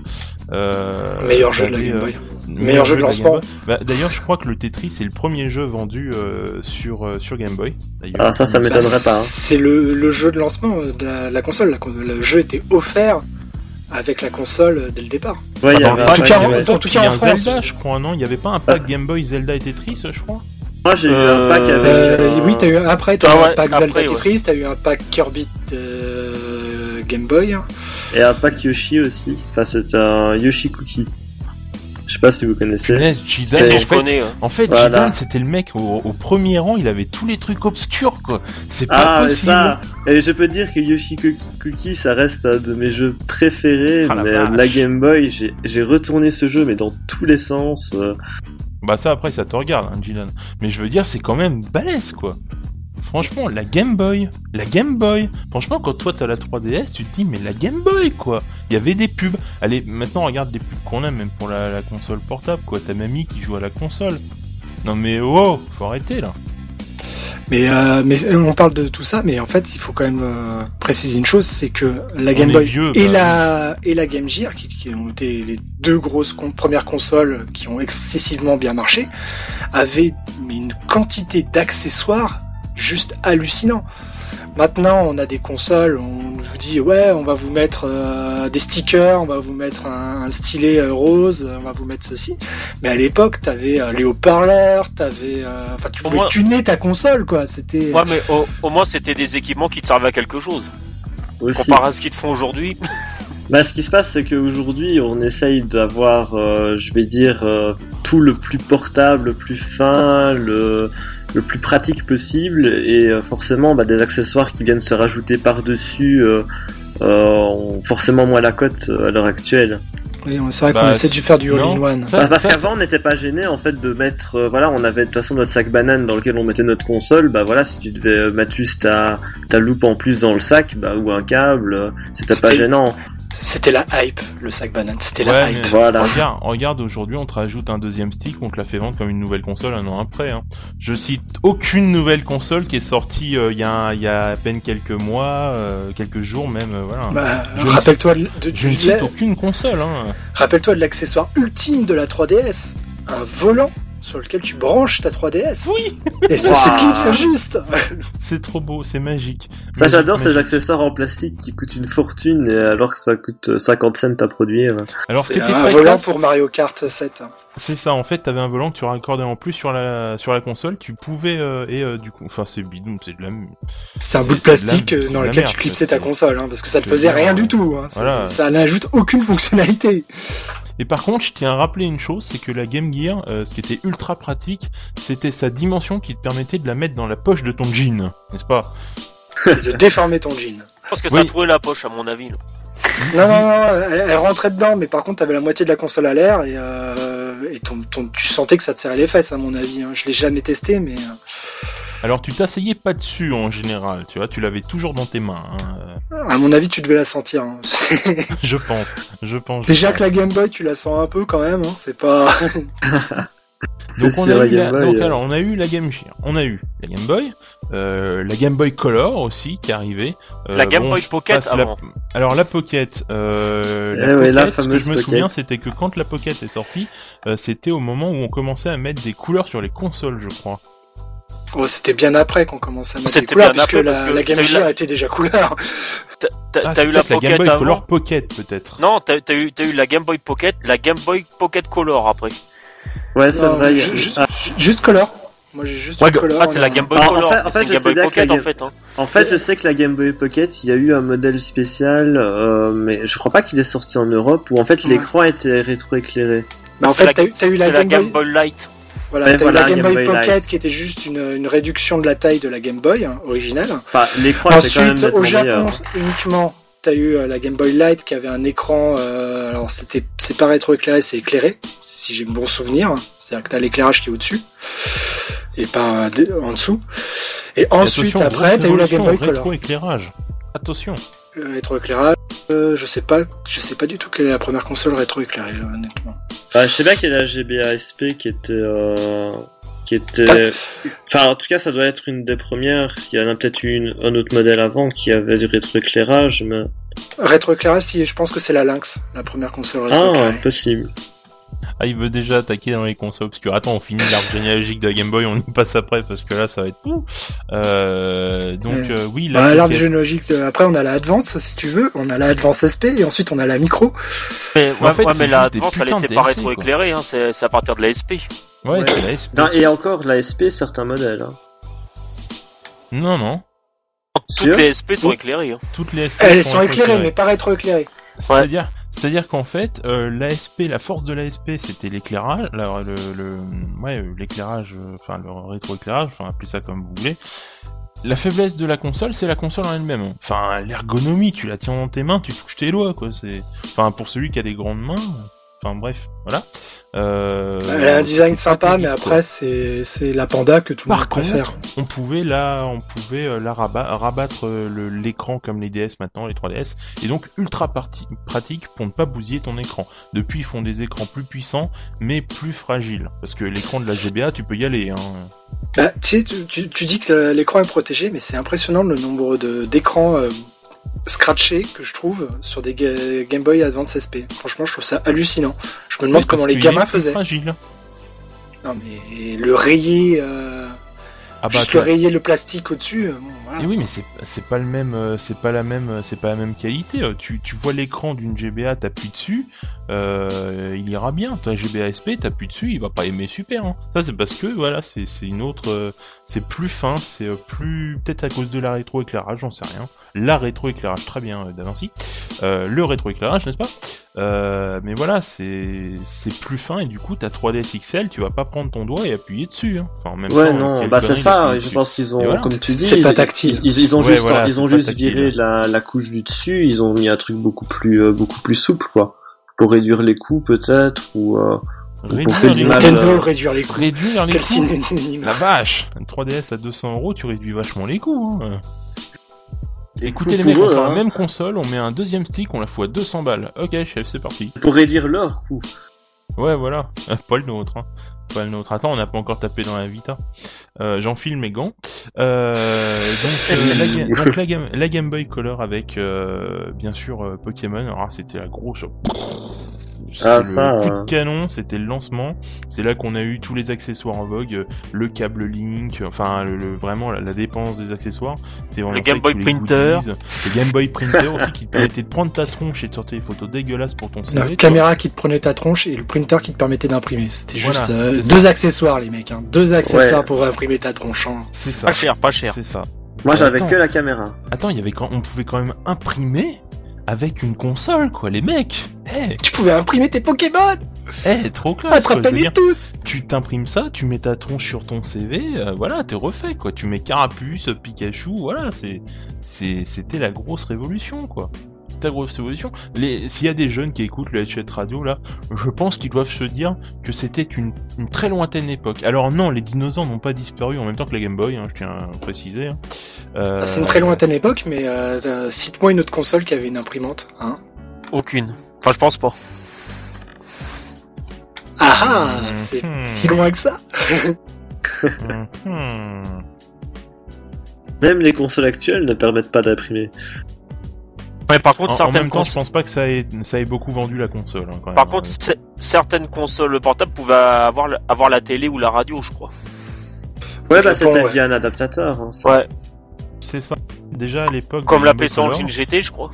Euh, Meilleur jeu de la Game Boy. Meilleur jeu de la lancement. Bah, D'ailleurs, je crois que le Tetris est le premier jeu vendu euh, sur euh, sur Game Boy. d'ailleurs. Ah, ça, ça m'étonne. m'étonnerait pas, hein. C'est le, le jeu de lancement de la, la console. Le jeu était offert avec la console euh, dès le départ. Ouais, il y avait en tout pack, cas, en- en tout cas, en France. Zelda, je crois, non Il y avait pas un pack Game Boy Zelda et Tetris, je crois. Moi, j'ai eu Euh, un pack avec. Euh, euh, oui, t'as eu après, t'as Ah eu un pack après, Zelda ouais. Tetris, t'as eu un pack Kirby euh, Game Boy. Et un pack Yoshi aussi. Enfin, c'est un Yoshi Cookie. Je sais pas si vous connaissez. C'était- en je fait, connais. hein. En fait, Voilà. Jidan, c'était le mec au, au premier rang, il avait tous les trucs obscurs, quoi. C'est pas Ah, mais possible. ça. Et je peux dire que Yoshi Cookie, ça reste un de mes jeux préférés. Ah, la mais la Game Boy, j'ai j'ai retourné ce jeu, mais dans tous les sens. euh. Bah ça, après, ça te regarde, hein, Jidan. Mais je veux dire, c'est quand même balèze, quoi. Franchement, la Game Boy, la Game Boy. Franchement, quand toi t'as la 3DS, tu te dis, mais la Game Boy, quoi. Il y avait des pubs. Allez, maintenant, regarde les pubs qu'on a, même pour la, la console portable, quoi. T'as mamie qui joue à la console. Non mais, wow, faut arrêter, là. Mais, euh, mais on parle de tout ça, mais en fait, il faut quand même euh, préciser une chose, c'est que la Game Boy vieux, et bah, la et la Game Gear, qui, qui ont été les deux grosses con- premières consoles qui ont excessivement bien marché, avaient une quantité d'accessoires juste hallucinant. Maintenant, on a des consoles, on nous dit ouais, on va vous mettre euh, des stickers, on va vous mettre un, un stylet euh, rose, on va vous mettre ceci. Mais à l'époque, t'avais euh, les haut-parleurs, t'avais, euh, enfin, tu pouvais tuner ta console, quoi. C'était. Ouais, mais au, au moins c'était des équipements qui te servaient à quelque chose. Aussi. Comparé à ce qu'ils te font aujourd'hui. Bah, ce qui se passe, c'est qu'aujourd'hui, on essaye d'avoir, euh, je vais dire, euh, tout le plus portable, le plus fin, le, le plus pratique possible, et euh, forcément, bah, des accessoires qui viennent se rajouter par-dessus euh, euh, ont forcément moins la cote à l'heure actuelle. Oui, c'est vrai qu'on Bah, essaie de faire du non. all-in-one. Bah, parce qu'avant, on n'était pas gêné en fait de mettre, euh, voilà, on avait de toute façon notre sac banane dans lequel on mettait notre console. Bah voilà, si tu devais mettre juste ta, ta loupe en plus dans le sac, bah ou un câble, c'était pas gênant. C'était la hype, le sac banane. C'était la Ouais, hype. Voilà. regarde, regarde aujourd'hui, on te rajoute un deuxième stick, on te la fait vendre comme une nouvelle console un an après. Hein. Je cite aucune nouvelle console qui est sortie euh, il y, a un- il y a à peine quelques mois, euh, quelques jours même. euh, voilà. Bah, Je- rappelle-toi de, de- Je ne cite aucune console. Hein. rappelle-toi de l'accessoire ultime de la 3DS, un volant sur lequel tu branches ta 3DS. Oui Et ça se clipse juste. C'est trop beau, c'est magique. Ça, Magique, j'adore ces accessoires en plastique qui coûtent une fortune, et alors que ça coûte euh, 50 cents à produire. Alors, C'est un volant pour Mario Kart 7. C'est ça, en fait, t'avais un volant que tu raccordais en plus sur la, sur la console, tu pouvais, euh, et euh, du coup, enfin, c'est bidon, c'est de la... C'est un bout de de plastique la- euh, dans lequel merde, tu clipsais ta console, hein, parce que ça veux faisait rien euh, du tout. Hein. Ça- voilà. Ça n'ajoute aucune fonctionnalité. Et par contre, je tiens à rappeler une chose, c'est que la Game Gear, euh, ce qui était ultra pratique, c'était sa dimension qui te permettait de la mettre dans la poche de ton jean, n'est-ce pas? De déformer ton jean. Je pense que Oui. ça a trouvé la poche, à mon avis. là. Non, non, non, elle, elle rentrait dedans, mais par contre, t'avais la moitié de la console à l'air et, euh, et ton, ton- tu sentais que ça te serrait les fesses, à mon avis. hein. Je l'ai jamais testé, mais euh, Alors, tu t'asseyais pas dessus en général, tu vois, tu l'avais toujours dans tes mains, hein, à mon avis, tu devais la sentir. hein. je pense, je pense. je Déjà pense. que la Game Boy, tu la sens un peu quand même. Hein. C'est pas. Donc C'est on a, la eu la, Game Boy, donc, euh. alors, on a eu la Game Gear, on a eu la Game Boy, euh, la Game Boy Color aussi qui est arrivée. Euh, La Game bon, Boy Pocket la- avant. Alors la Pocket, euh, Eh la, ouais, Pocket, la ce que je me Pocket. souviens, c'était que quand la Pocket est sortie, euh, c'était au moment où on commençait à mettre des couleurs sur les consoles, je crois. Oh, c'était bien après qu'on commençait à mettre des couleurs, bien puisque après, la, parce que la Game la- était déjà couleur. T'as- Ah, eu la Game Boy avant. Color Pocket peut-être. Non, t'as t'as eu, t'as eu la Game Boy Pocket, la Game Boy Pocket Color après. Ouais, c'est vrai. il y a- ju- ju- Ah, Juste color. Moi, j'ai juste Ouais, color. ah, c'est la en- Game Boy Ah, en fait- en fait, c'est je Game sais Boy Pocket la en Game- fait. Hein. En fait, je sais que la Game Boy Pocket, il y a eu un modèle spécial, euh, mais je crois pas qu'il est sorti en Europe, où en fait Ouais. l'écran était rétroéclairé. Bah, en C'est fait, t'as eu, eu c'est la Game, Boy. Light. Voilà, t'as eu la Game, Game Boy, Boy Pocket Light. qui était juste une, une réduction de la taille de la Game Boy hein, originale. Enfin, l'écran était quand même Ensuite, au Japon meilleur. uniquement, t'as eu euh, la Game Boy Light qui avait un écran. euh, alors c'était, c'est pas rétroéclairé, c'est éclairé, si j'ai un bon souvenir. C'est-à-dire que t'as l'éclairage qui est au-dessus et pas en dessous. Et ensuite, après, grosse t'as eu la Game Boy Color. rétroéclairage. Attention. Le rétroéclairage, euh, je sais pas, je sais pas du tout quelle est la première console rétroéclairée, euh, honnêtement. Bah, je sais bien qu'il y a la GBA SP qui était, euh, qui était, enfin, en tout cas, ça doit être une des premières. Il y en a peut-être eu une, un autre modèle avant qui avait du rétroéclairage, mais, Rétroéclairage, si, je pense que c'est la Lynx, la première console ah, rétroéclairée. possible. Ah, il veut déjà attaquer dans les consoles obscures. Attends, on finit l'arbre généalogique de la Game Boy, on y passe après parce que là, ça va être tout. Euh, donc Ouais. euh, oui, la Bah, l'arbre généalogique, euh, après on a la Advance si tu veux, on a la Advance SP et ensuite on a la Micro. Mais, en ouais, fait, ouais, c'est mais la Advance, elle de était pas rétroéclairée, hein, c'est à partir de la SP. Ouais, Ouais. c'est la SP. Non, et encore, la SP, certains modèles, hein. Non, non. Toutes les SP sont éclairées. hein. Toutes les SP Elles sont éclairées rétroéclairées. mais pas rétroéclairées. C'est-à-dire, c'est-à-dire qu'en fait, euh, l'ASP, la force de l'ASP, c'était l'éclairage, la- le, le, euh, l'éclairage, euh, enfin le rétroéclairage, enfin appelez ça comme vous voulez. La faiblesse de la console, c'est la console en elle-même. Enfin, l'ergonomie, tu la tiens dans tes mains, tu touches tes doigts, quoi. C'est, enfin, pour celui qui a des grandes mains. Enfin bref, voilà. Euh, Elle a un design sympa mais après c'est c'est la panda que tout le monde préfère. on pouvait là, on pouvait euh, rabat- rabattre euh, le- l'écran comme les DS maintenant, les 3DS, et donc ultra parti- pratique pour ne pas bousiller ton écran. Depuis, ils font des écrans plus puissants, mais plus fragiles, parce que l'écran de la GBA, tu peux y aller. Hein. Bah, tu sais, tu, tu, tu dis que l'écran est protégé mais c'est impressionnant le nombre de d'écrans euh, scratchés que je trouve sur des Ga- Game Boy Advance SP. Franchement, je trouve ça hallucinant. Je me demande comment les gamins faisaient. Fragile. Non mais le rayer, euh, Ah bah, juste le rayer le plastique au-dessus. euh, bon, voilà. Et oui, mais c'est pas le même, euh, c'est pas la même, c'est pas la même qualité. Tu, tu vois l'écran d'une GBA, t'appuies dessus, euh, il ira bien. Ta GBA SP, t'appuies dessus, il va pas aimer super. Hein. Ça c'est parce que voilà, c'est c'est une autre, c'est plus fin, c'est euh, plus peut-être à cause de la rétroéclairage, j'en sais rien. La rétroéclairage, très bien, euh, Da Vinci. Euh, le rétroéclairage, n'est-ce pas? Euh, Mais voilà, c'est c'est plus fin et du coup, ta 3DS XL, tu vas pas prendre ton doigt et appuyer dessus. Hein. Enfin, en même Ouais, temps, non, bah c'est ça, je dessus. pense qu'ils ont, voilà. comme tu dis, C'est pas ils- tactile. Ils, ils ont Ouais, juste, voilà, ils ont juste tactile. viré la, la couche du dessus, ils ont mis un truc beaucoup plus, euh, beaucoup plus souple, quoi. Pour réduire les coûts, peut-être, ou, euh, Réduire que les l'image, coûts. Nintendo euh, réduire les coûts. Réduire les coûts. La vache Une 3DS à 200 euros, tu réduis vachement les coûts. Hein. Écoutez les mecs, on la hein. même console, on met un deuxième stick, on la fout à 200 balles. Ok chef, c'est parti. Pour réduire leur coût. Ouais voilà, Euh, pas le nôtre. Hein. Pas le nôtre. Attends, on n'a pas encore tapé dans la Vita. Euh, J'enfile mes gants. Euh, donc, euh, la, Ga- donc la, Game, la Game Boy Color avec euh, bien sûr euh, Pokémon. Alors là, c'était la grosse. Ah, le coup de canon, c'était le lancement. C'est là qu'on a eu tous les accessoires en vogue, le câble Link, enfin le, le- vraiment la, la dépense des accessoires. Vraiment Le Game Boy Printer. goodies. le Game Boy Printer aussi qui te permettait de prendre ta tronche et de sortir des photos dégueulasses pour ton La CV. vois. caméra qui te prenait ta tronche et le printer qui te permettait d'imprimer. C'était Voilà, juste euh, deux accessoires, les mecs. Hein. Deux accessoires Ouais. pour imprimer ta tronche. hein. C'est ça. Pas cher, pas cher. C'est ça. Moi, j'avais que la caméra. Attends, il y avait quand on pouvait quand même imprimer avec une console quoi, les mecs. Eh, Tu pouvais imprimer tes Pokémon eh, trop classe. dire. tous tu t'imprimes ça, tu mets ta tronche sur ton CV, euh, voilà, t'es refait quoi. Tu mets Carapuce, Pikachu, voilà, c'est, c'était la grosse révolution quoi. La grosse révolution. Les, s'il y a des jeunes qui écoutent le Headshot Radio là, je pense qu'ils doivent se dire que c'était une, une très lointaine époque. Alors non, les dinosaures n'ont pas disparu en même temps que la Game Boy, hein, je tiens à préciser. hein. Euh, C'est une très lointaine époque, mais euh, euh, cite-moi une autre console qui avait une imprimante. Hein Aucune. Enfin, je pense pas. ah ah Mhm. C'est si loin que ça mhm. Même les consoles actuelles ne permettent pas d'imprimer. Ouais, par contre, En, en certaines même temps, je consoles. pense pas que ça ait, ça ait beaucoup vendu la console. hein, quand Par même. contre, c- certaines consoles portables pouvaient avoir, avoir la télé ou la radio, je crois. Ouais, bah c'était ouais. via un adaptateur. hein, ça. Ouais. c'est ça. Déjà à l'époque. Comme la PC Engine GT, je crois.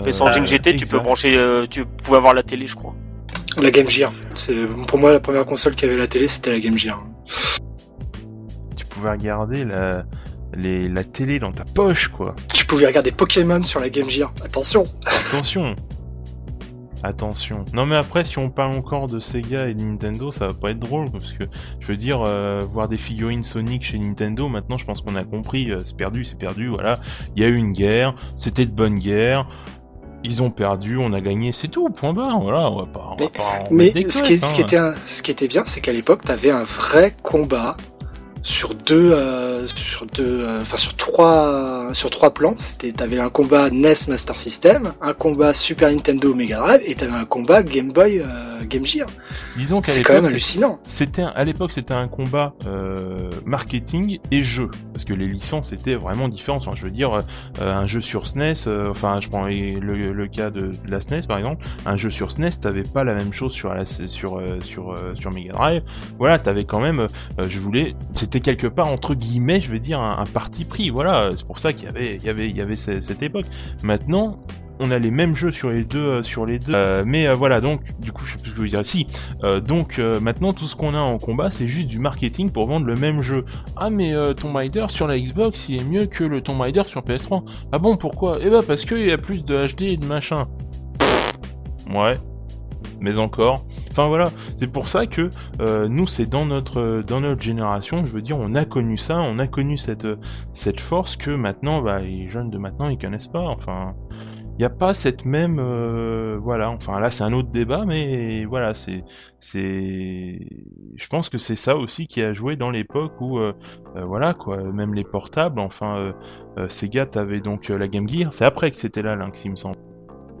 euh, PC Engine GT, tu peux brancher, euh, tu pouvais avoir la télé, je crois. La Game Gear. C'est pour moi la première console qui avait la télé, c'était la Game Gear. tu pouvais regarder la, les, la télé dans ta poche, quoi. Tu pouvais regarder Pokémon sur la Game Gear. Attention. Attention. Attention. Non mais après, si on parle encore de Sega et de Nintendo, ça va pas être drôle parce que je veux dire, euh, voir des figurines Sonic chez Nintendo, maintenant je pense qu'on a compris, euh, c'est perdu, c'est perdu. Voilà, il y a eu une guerre, c'était de bonne guerre. Ils ont perdu, on a gagné, c'est tout, point barre. Voilà, on va pas. On va Mais- pas en Mais des ce qui, ce, hein. était un- ce qui était bien, c'est qu'à l'époque, t'avais un vrai combat sur deux, euh, sur deux, euh, enfin sur trois, sur trois plans. C'était, t'avais un combat NES Master System, un combat Super Nintendo Mega Drive, et t'avais un combat Game Boy euh, Game Gear. Disons qu'à C'est quand même hallucinant. C'était à l'époque c'était un combat euh, marketing et jeu parce que les licences étaient vraiment différentes. Enfin, je veux dire euh, un jeu sur SNES, euh, enfin je prends le, le cas de, de la SNES par exemple, un jeu sur SNES t'avais pas la même chose sur la sur euh, sur euh, sur Mega Drive. Voilà, t'avais quand même, euh, je voulais, c'était quelque part entre guillemets, je veux dire un, parti pris. Voilà, c'est pour ça qu'il y avait il y avait cette époque. Maintenant on a les mêmes jeux sur les deux, euh, sur les deux. Euh, mais euh, voilà, donc du coup, je sais plus ce que je veux dire. Si, donc maintenant tout ce qu'on a en combat, c'est juste du marketing pour vendre le même jeu. Ah mais Tomb Raider sur la Xbox, il est mieux que le Tomb Raider sur PS3. Ah bon, pourquoi? Eh bah parce qu'il y a plus de HD et de machin. Ouais, mais encore. Enfin voilà, c'est pour ça que euh, nous, c'est dans notre dans notre génération, je veux dire, on a connu ça, on a connu cette cette force que maintenant, bah, les jeunes de maintenant, ils connaissent pas. Enfin, il n'y a pas cette même euh, voilà. Enfin là c'est un autre débat mais voilà c'est c'est je pense que c'est ça aussi qui a joué dans l'époque où euh, euh, voilà quoi même les portables enfin euh, euh, Sega t'avais donc euh, la Game Gear. C'est après que c'était là Lynx il me semble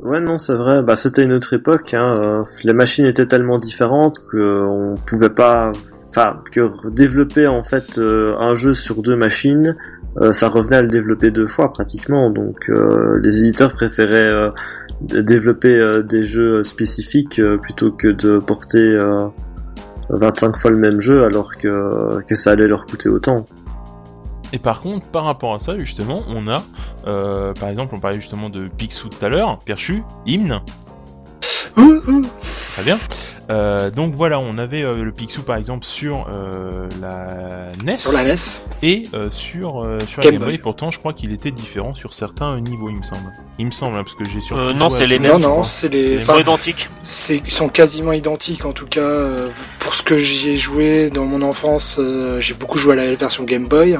Ouais, non, c'est vrai. Bah, c'était une autre époque. Hein. euh, Les machines étaient tellement différentes que on pouvait pas. Enfin, que développer en fait euh, un jeu sur deux machines, euh, ça revenait à le développer deux fois pratiquement. Donc, euh, les éditeurs préféraient euh, développer euh, des jeux spécifiques euh, plutôt que de porter euh, 25 fois le même jeu, alors que que ça allait leur coûter autant. Et par contre, par rapport à ça, justement, on a, euh, par exemple, on parlait justement de Picsou tout à l'heure, Perchu, Hymne, Ouh, ouh. très bien. Euh, donc voilà, on avait euh, le Picsou par exemple sur euh, la NES Sur la NES. et euh, sur, euh, sur la Game Boy. Boy. Pourtant, je crois qu'il était différent sur certains niveaux, il me semble. Il me semble, hein, parce que j'ai sur. Euh, non, c'est les Non, mêmes, non, crois. c'est les. Ils sont identiques. c'est ils sont quasiment identiques en tout cas. euh, Pour ce que j'y ai joué dans mon enfance, euh, j'ai beaucoup joué à la version Game Boy.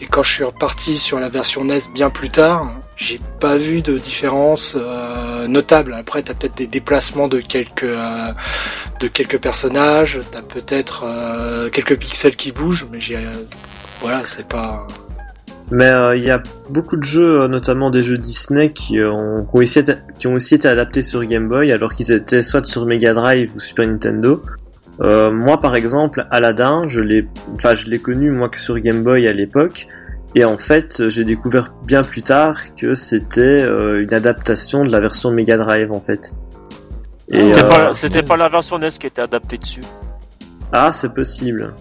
Et quand je suis reparti sur la version NES bien plus tard, j'ai pas vu de différence euh, notable. Après, t'as peut-être des déplacements de quelques euh, de quelques personnages, t'as peut-être euh, quelques pixels qui bougent, mais j'ai voilà, c'est pas. Mais il y a beaucoup de jeux, notamment des jeux Disney, qui, ont, aussi qui ont aussi été adaptés sur Game Boy, alors qu'ils étaient soit sur Mega Drive ou Super Nintendo. Euh, moi, par exemple, Aladdin, je l'ai, enfin, je l'ai connu moi que sur Game Boy à l'époque, et en fait, j'ai découvert bien plus tard que c'était euh, une adaptation de la version Mega Drive, en fait. Et, C'était euh, pas, c'était pas la version NES qui était adaptée dessus. Ah, c'est possible.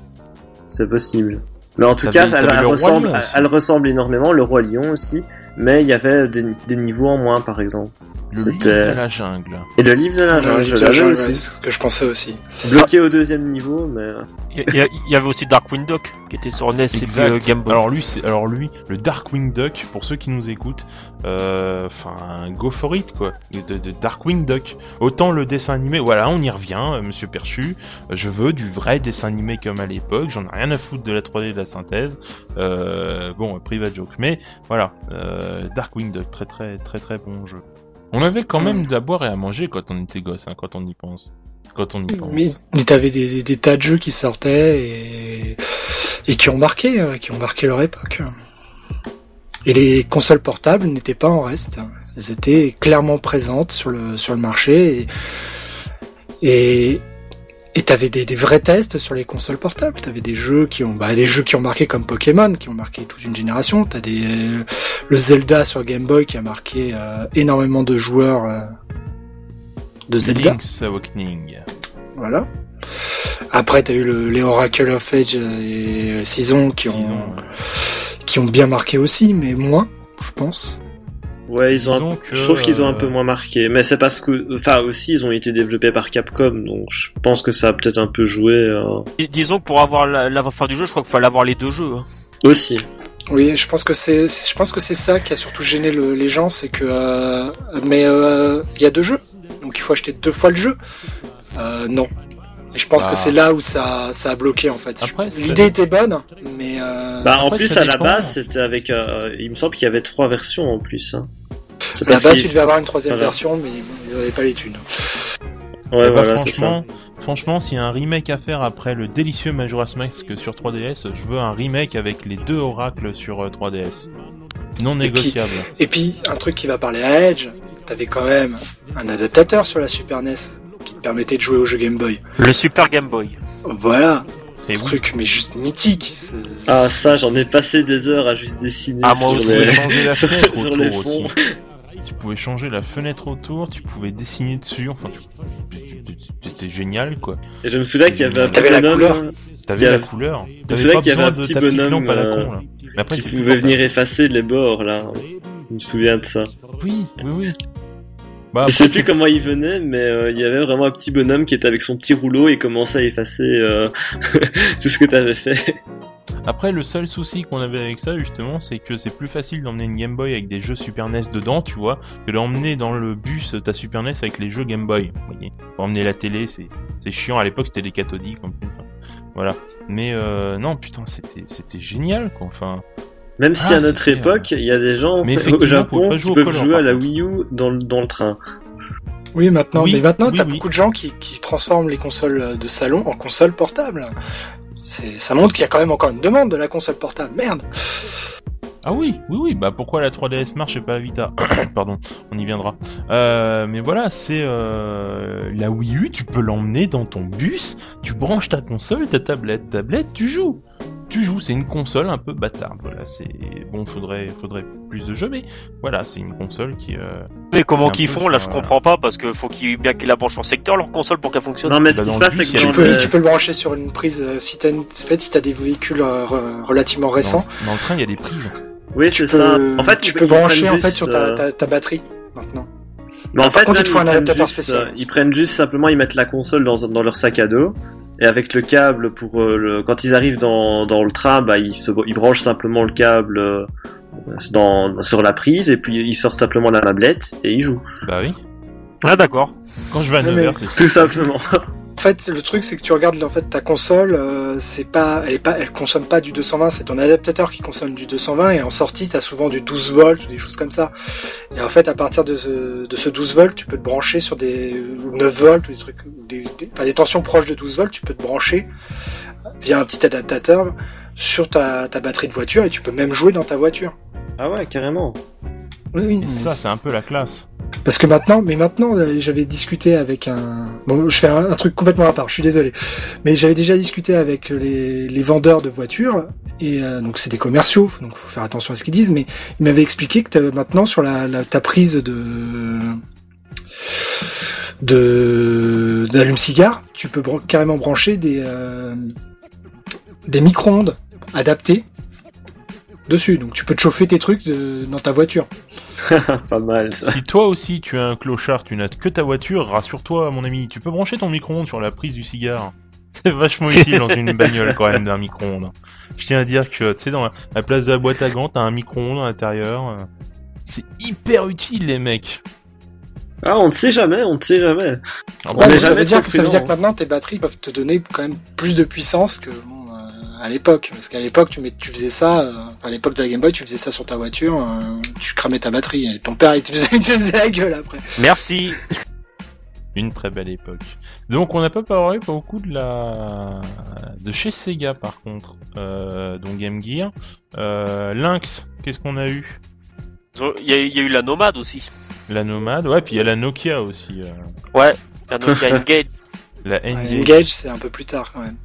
C'est possible. Mais en tout cas, elle, ressemble, Lion elle ressemble énormément, le roi lion aussi, mais il y avait des, des niveaux en moins, par exemple. Le livre de la jungle. Et le livre de la jungle, je l'avais Jungle, aussi. que je pensais aussi. Bloqué au deuxième niveau, mais... Il y, avait aussi Darkwing Duck qui était sur NES et puis euh, Game Boy. Alors lui, alors lui, le Darkwing Duck, pour ceux qui nous écoutent, euh, enfin, go for it quoi, de, de Darkwing Duck. Autant le dessin animé, voilà, on y revient, euh, Monsieur Perchu. euh, Je veux du vrai dessin animé comme à l'époque. J'en ai rien à foutre de la 3D de la synthèse. Euh, bon, private joke, mais voilà, euh, Darkwing Duck, très très très très bon jeu. On avait quand même de à boire et à manger quand on était gosse, hein, quand on y pense. Quand on y pense. Mais, mais t'avais des, des, des tas de jeux qui sortaient et, et qui ont marqué, euh, qui ont marqué leur époque. Et les consoles portables n'étaient pas en reste. Elles étaient clairement présentes sur le, sur le marché et, et, et t'avais des, des vrais tests sur les consoles portables. T'avais des jeux qui ont, bah, des jeux qui ont marqué comme Pokémon, qui ont marqué toute une génération. T'as des, euh, le Zelda sur Game Boy qui a marqué euh, énormément de joueurs euh, de Zelda. Link's Awakening. Voilà. Après, t'as eu le, les Oracle of Age et Season qui ont, euh, qui ont bien marqué aussi, mais moins, je pense. Ouais, ils ont un- que, je trouve qu'ils ont un euh, peu moins marqué. Mais c'est parce que... Enfin, aussi, ils ont été développés par Capcom, donc je pense que ça a peut-être un peu joué... euh, Dis- Disons que pour avoir la, la fin du jeu, je crois qu'il fallait avoir les deux jeux. hein. Aussi. Oui, je pense que c'est, je pense que c'est ça qui a surtout gêné le- les gens, c'est que, euh, mais euh, il y a deux jeux, donc il faut acheter deux fois le jeu. Euh, non. Et je pense Bah. que c'est là où ça, ça a bloqué en fait. L'idée était bonne, mais euh, Bah, en Après, plus, à la base, c'était avec... euh, il me semble qu'il y avait trois versions, en plus. Hein. C'est à la base tu devais avoir une troisième Voilà. version, mais bon, ils n'avaient pas les thunes. Ouais, Bah, ça. franchement, franchement, s'il y a un remake à faire après le délicieux Majora's Mask sur 3DS, je veux un remake avec les deux oracles sur euh, 3DS. Non Et puis- négociable. Et puis, un truc qui va parler à Edge, t'avais quand même un adaptateur sur la Super NES qui te permettait de jouer au jeu Game Boy. Le Super Game Boy. Voilà, Et oui, truc, mais juste mythique. Ah, ça, j'en ai passé des heures à juste dessiner Ah, moi sur aussi, les- sur- aussi. Tu pouvais changer la fenêtre autour, tu pouvais dessiner dessus, enfin, tu- c'était génial quoi. Et je me souviens qu'il y avait un T'avais la bonhomme couleur. T'avais Il y la a- couleur. souviens pas qu'il y avait un petit bonhomme, euh, con là. Mais après, qui c'est pouvait venir effacer les bords, là. Je me souviens de ça. Oui, oui, oui. Bah, Je sais plus comment il venait, mais euh, il y avait vraiment un petit bonhomme qui était avec son petit rouleau et commençait à effacer euh, tout ce que t'avais fait. Après, le seul souci qu'on avait avec ça, justement, c'est que c'est plus facile d'emmener une Game Boy avec des jeux Super NES dedans, tu vois, que d'emmener dans le bus ta Super NES avec les jeux Game Boy. Vous voyez, pour emmener la télé, c'est c'est chiant. À l'époque, c'était des cathodiques en plus. Enfin, Voilà. Mais euh, non, putain, c'était c'était génial, quoi. Enfin, Même si Ah, à notre c'était, époque, il y a des gens Mais au Japon qui peuvent color, jouer à la. Wii U dans le, dans le train. Oui, maintenant, Oui, mais maintenant, oui, t'as oui. beaucoup de gens qui, qui transforment les consoles de salon en consoles portables. Ça montre qu'il y a quand même encore une demande de la console portable. Merde. ah oui, oui, oui. Bah pourquoi la 3DS marche et pas Vita Pardon, on y viendra. Euh, mais voilà, c'est euh, la Wii U. Tu peux l'emmener dans ton bus. Tu branches ta console, ta tablette, tablette, tu joues. Tu joues, c'est une console un peu bâtarde. Voilà, c'est bon. Faudrait, faudrait plus de jeux, mais voilà, c'est une console qui. Euh... Mais comment qu'ils font là, je euh, comprends pas parce que faut qu'ils bien qu'ils la branchent en secteur leur console pour qu'elle fonctionne. Non, mais Bah, ce qui dans se passe, c'est que Tu peux, le- tu peux le brancher sur une prise euh, si t'as une, en fait, si t'as des véhicules euh, re- relativement récents. Dans, dans le train, il y a des prises. Oui, c'est ça. En fait, tu peux brancher en fait sur ta, euh, ta, ta batterie maintenant. Mais en fait, contre, il même, te faut un ils prennent adaptateur juste, spécial. euh, Ils prennent juste simplement, ils mettent la console dans, dans leur sac à dos. Et avec le câble pour euh, le, quand ils arrivent dans, dans le train, bah ils se ils branchent simplement le câble euh, dans sur la prise et puis ils sortent simplement la tablette et ils jouent. Bah oui. Ah d'accord. Quand je vais à Non, 9h, mais- c'est Tout simplement. En fait, le truc, c'est que tu regardes en fait ta console, euh, c'est pas, elle est pas, elle consomme pas du 220, c'est ton adaptateur qui consomme du 220 et en sortie, t'as souvent du 12 volts ou des choses comme ça. Et en fait, à partir de ce, de ce 12 volts, tu peux te brancher sur des ou 9 volts ou des trucs, des, tensions proches de 12 volts, tu peux te brancher via un petit adaptateur sur ta, ta batterie de voiture et tu peux même jouer dans ta voiture. Ah ouais, carrément. Oui, oui. Et ça, c'est un peu la classe. Parce que maintenant, mais maintenant, euh, j'avais discuté avec un. Bon, je fais un, un truc complètement à part. Je suis désolé, mais j'avais déjà discuté avec les, les vendeurs de voitures et euh, donc c'est des commerciaux, donc faut faire attention à ce qu'ils disent. Mais ils m'avaient expliqué que maintenant sur la, la ta prise de de d'allume-cigare, tu peux bran- carrément brancher des euh, des micro-ondes adaptés dessus. Donc tu peux te chauffer tes trucs de- dans ta voiture. Pas mal ça. Si toi aussi tu es un clochard, tu n'as que ta voiture, rassure-toi mon ami, tu peux brancher ton micro-ondes sur la prise du cigare. C'est vachement utile dans une bagnole quand même d'un micro-ondes. Je tiens à dire que tu sais dans la, la place de la boîte à gants, t'as un micro-ondes à l'intérieur. euh, C'est hyper utile les mecs. Ah, on ne sait jamais, on ne sait jamais. Ah On bon, Ouais, est mais ça jamais veut dire que ça veut dire que maintenant tes batteries peuvent te donner quand même plus de puissance que bon, à l'époque. Parce qu'à l'époque tu, faisais ça, euh, à l'époque de la Game Boy, tu faisais ça sur ta voiture, euh, tu cramais ta batterie. Et ton père il te faisait, il te faisait la gueule après. Merci. Une très belle époque. Donc on n'a pas parlé beaucoup de la de chez Sega par contre. Euh, donc Game Gear, euh, Lynx, qu'est-ce qu'on a eu? Il y, a, il y a eu la nomade aussi. La Nomade, ouais, puis il y a la Nokia aussi. euh, Ouais. La Nokia Engage. la Ouais, N-Gage. Engage c'est un peu plus tard quand même.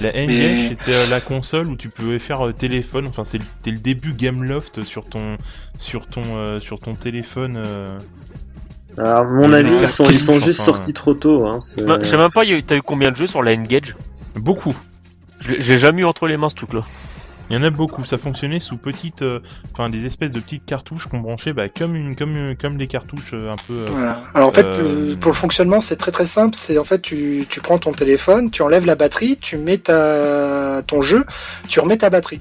La N-Gage, Mais- c'était la console où tu pouvais faire euh, téléphone. Enfin, c'est le- c'était le début Gameloft sur ton sur ton euh, sur ton téléphone. euh. Alors, à mon avis, ils sont, ils juste sortis trop tôt. Hein, c'est- Bah, Je sais même pas, t'as eu combien de jeux sur la Engage Beaucoup. J'ai jamais eu entre les mains ce truc-là. Il y en a beaucoup. Ça fonctionnait sous petites, euh, enfin des espèces de petites cartouches qu'on branchait, bah, comme une comme une- comme des cartouches euh, un peu. euh, Voilà. Alors en fait, Euh, pour le fonctionnement, c'est très très simple. C'est en fait, tu, tu prends ton téléphone, tu enlèves la batterie, tu mets ta, ton jeu, tu remets ta batterie.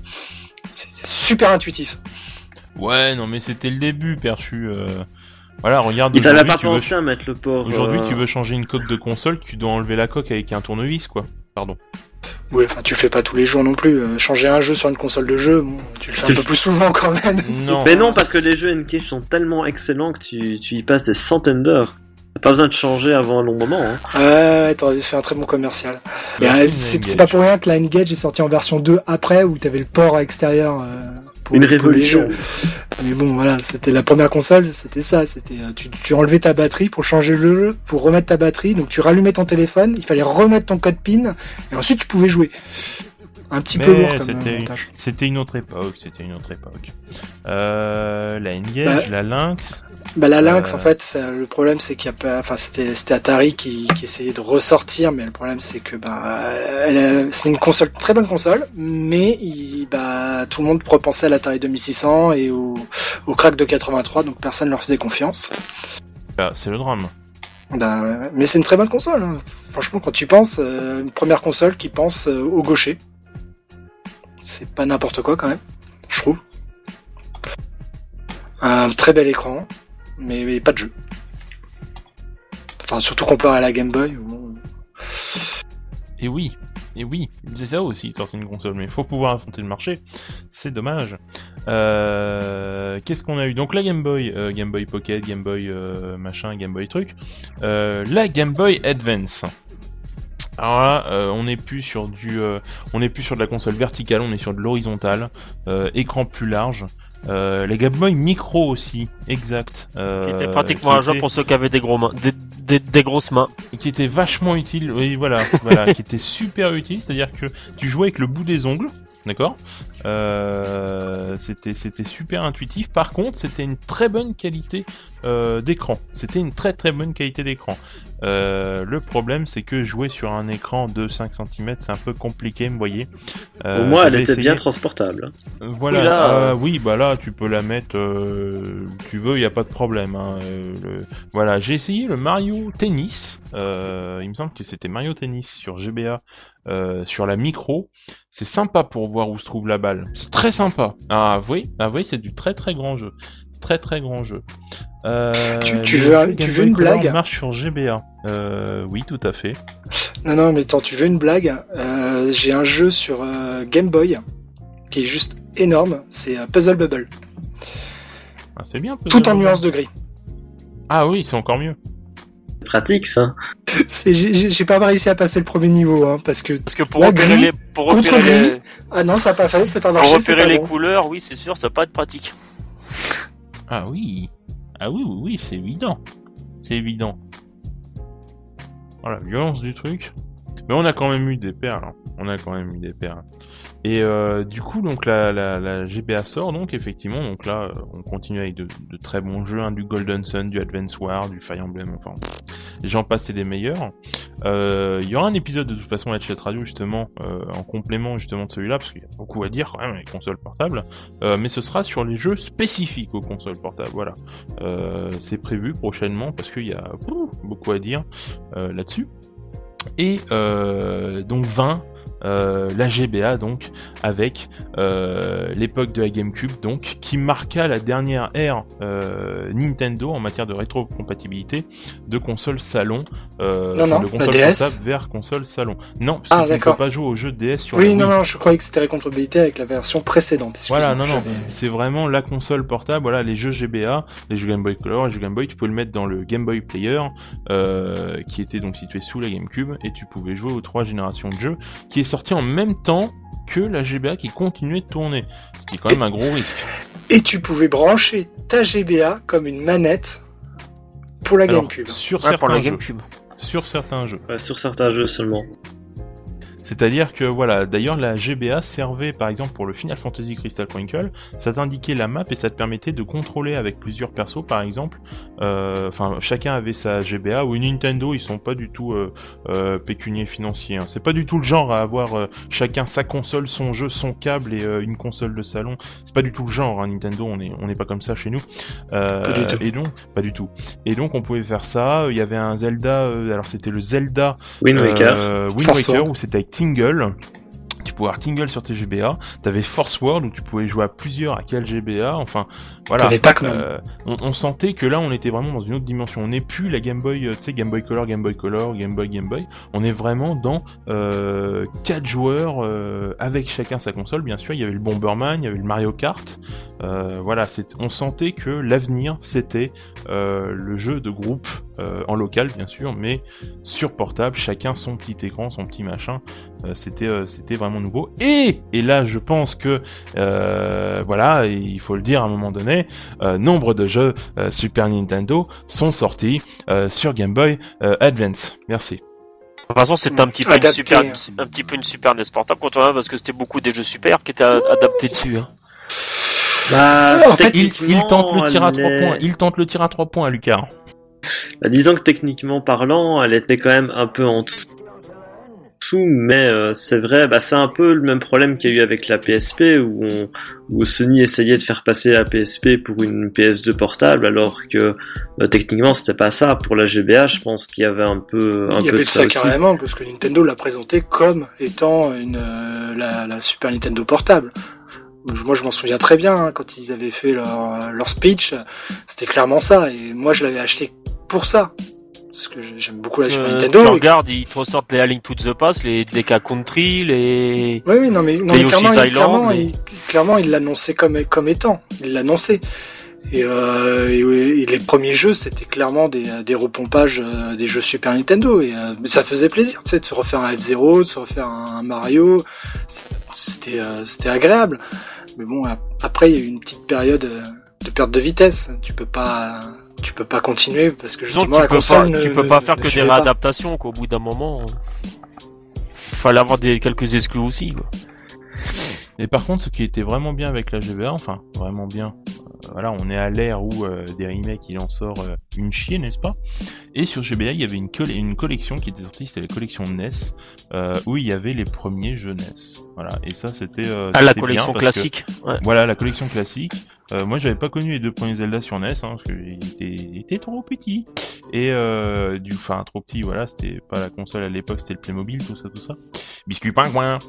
C'est super intuitif. Ouais, non, mais c'était le début, perchu. euh. Voilà, regarde. T'avaient aujourd'hui, pas veux pensé à mettre le port. Aujourd'hui, euh, tu veux changer une coque de console, tu dois enlever la coque avec un tournevis, quoi. Pardon. Oui, enfin, tu le fais pas tous les jours non plus. Euh, changer un jeu sur une console de jeu, bon, tu le fais un peu plus souvent quand même. Non. Mais non, parce que les jeux N-Cage sont tellement excellents que tu, tu y passes des centaines d'heures. T'as pas besoin de changer avant un long moment. Hein. Ouais, t'aurais fait un très bon commercial. Mais, Bah, euh, c'est pas pour rien que la N-Gage est sortie en version 2 après, où t'avais le port extérieur. euh, Une révolution. jeux. Mais bon, voilà, c'était la première console, c'était ça. C'était euh, tu, tu enlevais ta batterie pour changer le jeu, pour remettre ta batterie. Donc tu rallumais ton téléphone, il fallait remettre ton code PIN, et ensuite tu pouvais jouer. Un petit peu lourd comme c'était- euh, montage. C'était une autre époque, c'était une autre époque. Euh, la N-Gage, Bah. la Lynx. Bah la Lynx, Euh. en fait, ça- le problème c'est qu'il y a pas, enfin c'était c'était Atari qui, qui essayait de ressortir, mais le problème c'est que bah elle c'est une console très bonne console, mais il, bah tout le monde repensait à l'Atari 2600 et au, au crack de 83, donc personne leur faisait confiance. Ah, c'est le drame. Bah, ouais. mais c'est une très bonne console. hein. Franchement, quand tu penses, euh, une première console qui pense euh, au gaucher, c'est pas n'importe quoi quand même, je trouve. Un très bel écran, mais, pas de jeu. Enfin, surtout comparé à la Game Boy. où- Et oui, et oui, c'est ça aussi, sortir une console, mais il faut pouvoir affronter le marché. C'est dommage. Euh, Qu'est-ce qu'on a eu? Donc la Game Boy, euh, Game Boy Pocket, Game Boy euh, machin, Game Boy truc. La Game Boy Advance. Alors là, euh, on n'est plus sur du, euh, on n'est plus sur de la console verticale, on est sur de l'horizontale, euh, écran plus large. Euh, la Game Boy Micro aussi, exact. Euh, C'était pratiquement qui un jeu était- pour ceux qui avaient des, gros mains, des, des, des grosses mains. qui était vachement utile, oui voilà, voilà, qui était super utile, c'est-à-dire que tu jouais avec le bout des ongles, d'accord euh, C'était super intuitif. Par contre, c'était une très bonne qualité euh, d'écran. C'était une très très bonne qualité d'écran. Euh, le problème, c'est que jouer sur un écran de 5 cm, c'est un peu compliqué, vous voyez. Au moins, elle était bien transportable. voilà, Oui, là, ah, oui, bah là, tu peux la mettre tu veux, il y a pas de problème. hein, le- Voilà, j'ai essayé le Mario Tennis. il me semble que c'était Mario Tennis sur GBA, euh, sur la micro. C'est sympa pour voir où se trouve la balle. C'est très sympa. Ah oui, ah oui, c'est du très très grand jeu, très très grand jeu. Euh, Tu- veux- tu une blague marche sur GBA. Euh, oui, tout à fait. Non, non, mais attends, tu veux une blague J'ai un jeu sur Game Boy qui est juste énorme. C'est Puzzle Bubble, Ah, c'est bien. tout en nuances de gris. Ah oui, c'est encore mieux. Pratique, ça. J'ai pas réussi à passer le premier niveau, hein, parce que Parce que pour La repérer grille les, pour repérer les, ah non, ça a pas fait, c'est pas pour marché, c'est repérer pas les bon. couleurs, oui, c'est sûr, ça va pas être pratique. Ah oui, ah oui, oui, oui, c'est évident. C'est évident. Oh la violence du truc. Mais on a quand même eu des perles. hein. On a quand même eu des perles. Et euh, du coup, donc la, la, la, GBA sort donc effectivement. Donc là, euh, on continue avec de, de très bons jeux, hein, du Golden Sun, du Advance War, du Fire Emblem. Enfin, j'en passe et des meilleurs. Euh, il y aura un épisode de toute façon à Chat Radio justement euh, en complément justement de celui-là parce qu'il y a beaucoup à dire quand même les consoles portables. mais ce sera sur les jeux spécifiques aux consoles portables. Voilà, c'est prévu prochainement parce qu'il y a beaucoup à dire là-dessus. Et donc 20 euh, la GBA donc avec euh, l'époque de la GameCube donc qui marqua la dernière ère euh, Nintendo en matière de rétrocompatibilité de console salon non, non, de console DS. vers console salon. Non, parce ah, tu ne peux pas jouer au jeu DS sur Oui, la non, non, je croyais que c'était rétrocompatibilité avec la version précédente. Voilà, non, non, c'est vraiment la console portable. Voilà, les jeux GBA, les jeux Game Boy Color, les jeux Game Boy, tu peux le mettre dans le Game Boy Player qui était donc situé sous la GameCube et tu pouvais jouer aux trois générations de jeux qui est sorti en même temps que la GBA qui continuait de tourner, ce qui est quand même un gros risque. Et tu pouvais brancher ta GBA comme une manette pour la GameCube. Sur certains la GameCube. Sur certains jeux. sur certains jeux seulement. C'est-à-dire que voilà, d'ailleurs la GBA servait par exemple pour le Final Fantasy Crystal Chronicle, ça t'indiquait la map et ça te permettait de contrôler avec plusieurs persos par exemple. Euh, enfin, chacun avait sa GBA ou Nintendo, ils sont pas du tout euh, euh, pécuniers financiers. Hein. C'est pas du tout le genre à avoir chacun sa console, son jeu, son câble et une console de salon. C'est pas du tout le genre. Hein, Nintendo, on est on n'est pas comme ça chez nous. Et donc pas du tout. Et donc on pouvait faire ça. Il y avait un Zelda, alors c'était le Zelda Wind Waker, Wind Waker où c'était avec Tingle. Tu pouvais avoir Tingle sur tes GBA. T'avais Force World où tu pouvais jouer à plusieurs à quel GBA. Enfin, voilà. Euh, on, on, sentait que là, on était vraiment dans une autre dimension. On n'est plus la Game Boy, euh, tu sais, Game Boy Color, Game Boy Color, Game Boy, Game Boy. On est vraiment dans euh, quatre joueurs euh, avec chacun sa console. Bien sûr, il y avait le Bomberman, il y avait le Mario Kart. Voilà, on sentait que l'avenir c'était le jeu de groupe en local, bien sûr, mais sur portable, chacun son petit écran, son petit machin. c'était c'était vraiment nouveau. Et et là, je pense que voilà, il faut le dire à un moment donné euh, nombre de jeux euh, Super Nintendo sont sortis euh, sur Game Boy Advance. Merci. De toute façon, c'était un petit peu une super, un petit peu une super NES portable quand on parce que c'était beaucoup des jeux super qui étaient adaptés dessus. Hein. Bah, il, tente le tir à 3 points. Il tente le tir à 3 points, Lucas. Bah, disons que techniquement parlant, elle était quand même un peu en dessous mais euh, c'est vrai, bah, c'est un peu le même problème qu'il y a eu avec la PSP, où, où Sony essayait de faire passer la PSP pour une PS2 portable, alors que euh, techniquement c'était pas ça. Pour la GBA, je pense qu'il y avait un peu un Il y peu avait de ça, carrément, parce que Nintendo l'a présenté comme étant une, euh, la, la, Super Nintendo portable. Moi, je m'en souviens très bien hein, quand ils avaient fait leur, leur speech, c'était clairement ça. Et moi, je l'avais acheté pour ça parce que j'aime beaucoup la Super euh, Nintendo. Tu regardes, ils te ressortent les A Link to the Past, les DK Country, les. Oui, oui, non mais, non, mais clairement, Island, clairement, il, clairement, il l'annonçait comme comme étant, il l'annonçait. Et, euh, et, les premiers jeux, c'était clairement des, des repompages euh, des jeux Super Nintendo. Et euh, mais ça faisait plaisir, tu sais, de se refaire un F-Zero, de se refaire un, Mario. C'était euh, c'était agréable. Mais bon, après, il y a eu une petite période de perte de vitesse. Tu peux pas tu peux pas continuer parce que justement la console pas, tu peux pas faire que des réadaptations qu'au bout d'un moment fallait avoir des quelques exclus aussi quoi. Et par contre, ce qui était vraiment bien avec la GBA, enfin vraiment bien, euh, voilà, on est à l'ère où euh, des remakes il en sort euh, une chier, n'est-ce pas? Et sur GBA, il y avait une, une collection qui était sortie, c'était la collection NES, où il y avait les premiers jeux NES. Voilà, et ça c'était. ah la collection classique. Voilà, la collection classique. Euh, moi, j'avais pas connu les deux premiers Zelda sur NES, hein, parce qu'il était, trop petit. Et euh, du, enfin, trop petit, voilà, c'était pas la console à l'époque, c'était le Playmobil, tout ça, tout ça. Biscuit pingouin.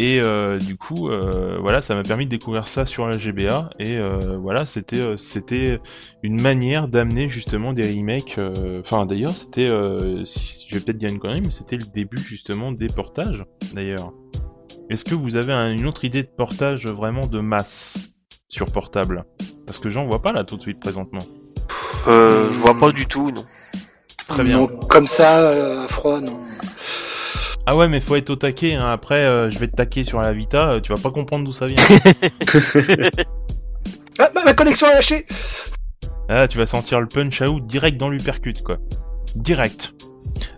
Et euh, du coup, euh, voilà, ça m'a permis de découvrir ça sur la GBA. Et euh, voilà, c'était, euh, c'était une manière d'amener justement des remakes. Enfin, d'ailleurs, c'était, je vais peut-être dire une connerie, mais c'était le début justement des portages, d'ailleurs. Est-ce que vous avez une autre idée de portage vraiment de masse? Sur portable Parce que j'en vois pas là tout de suite présentement. Euh, je vois pas du tout, non. Très bien. comme ça, euh, froid, non. Ah ouais, mais faut être au taquet. Hein. Après, euh, je vais te taquer sur la Vita. Euh, tu vas pas comprendre d'où ça vient. ah, ma connexion a lâché. Ah, tu vas sentir le punch out direct dans l'uppercut, quoi. Direct.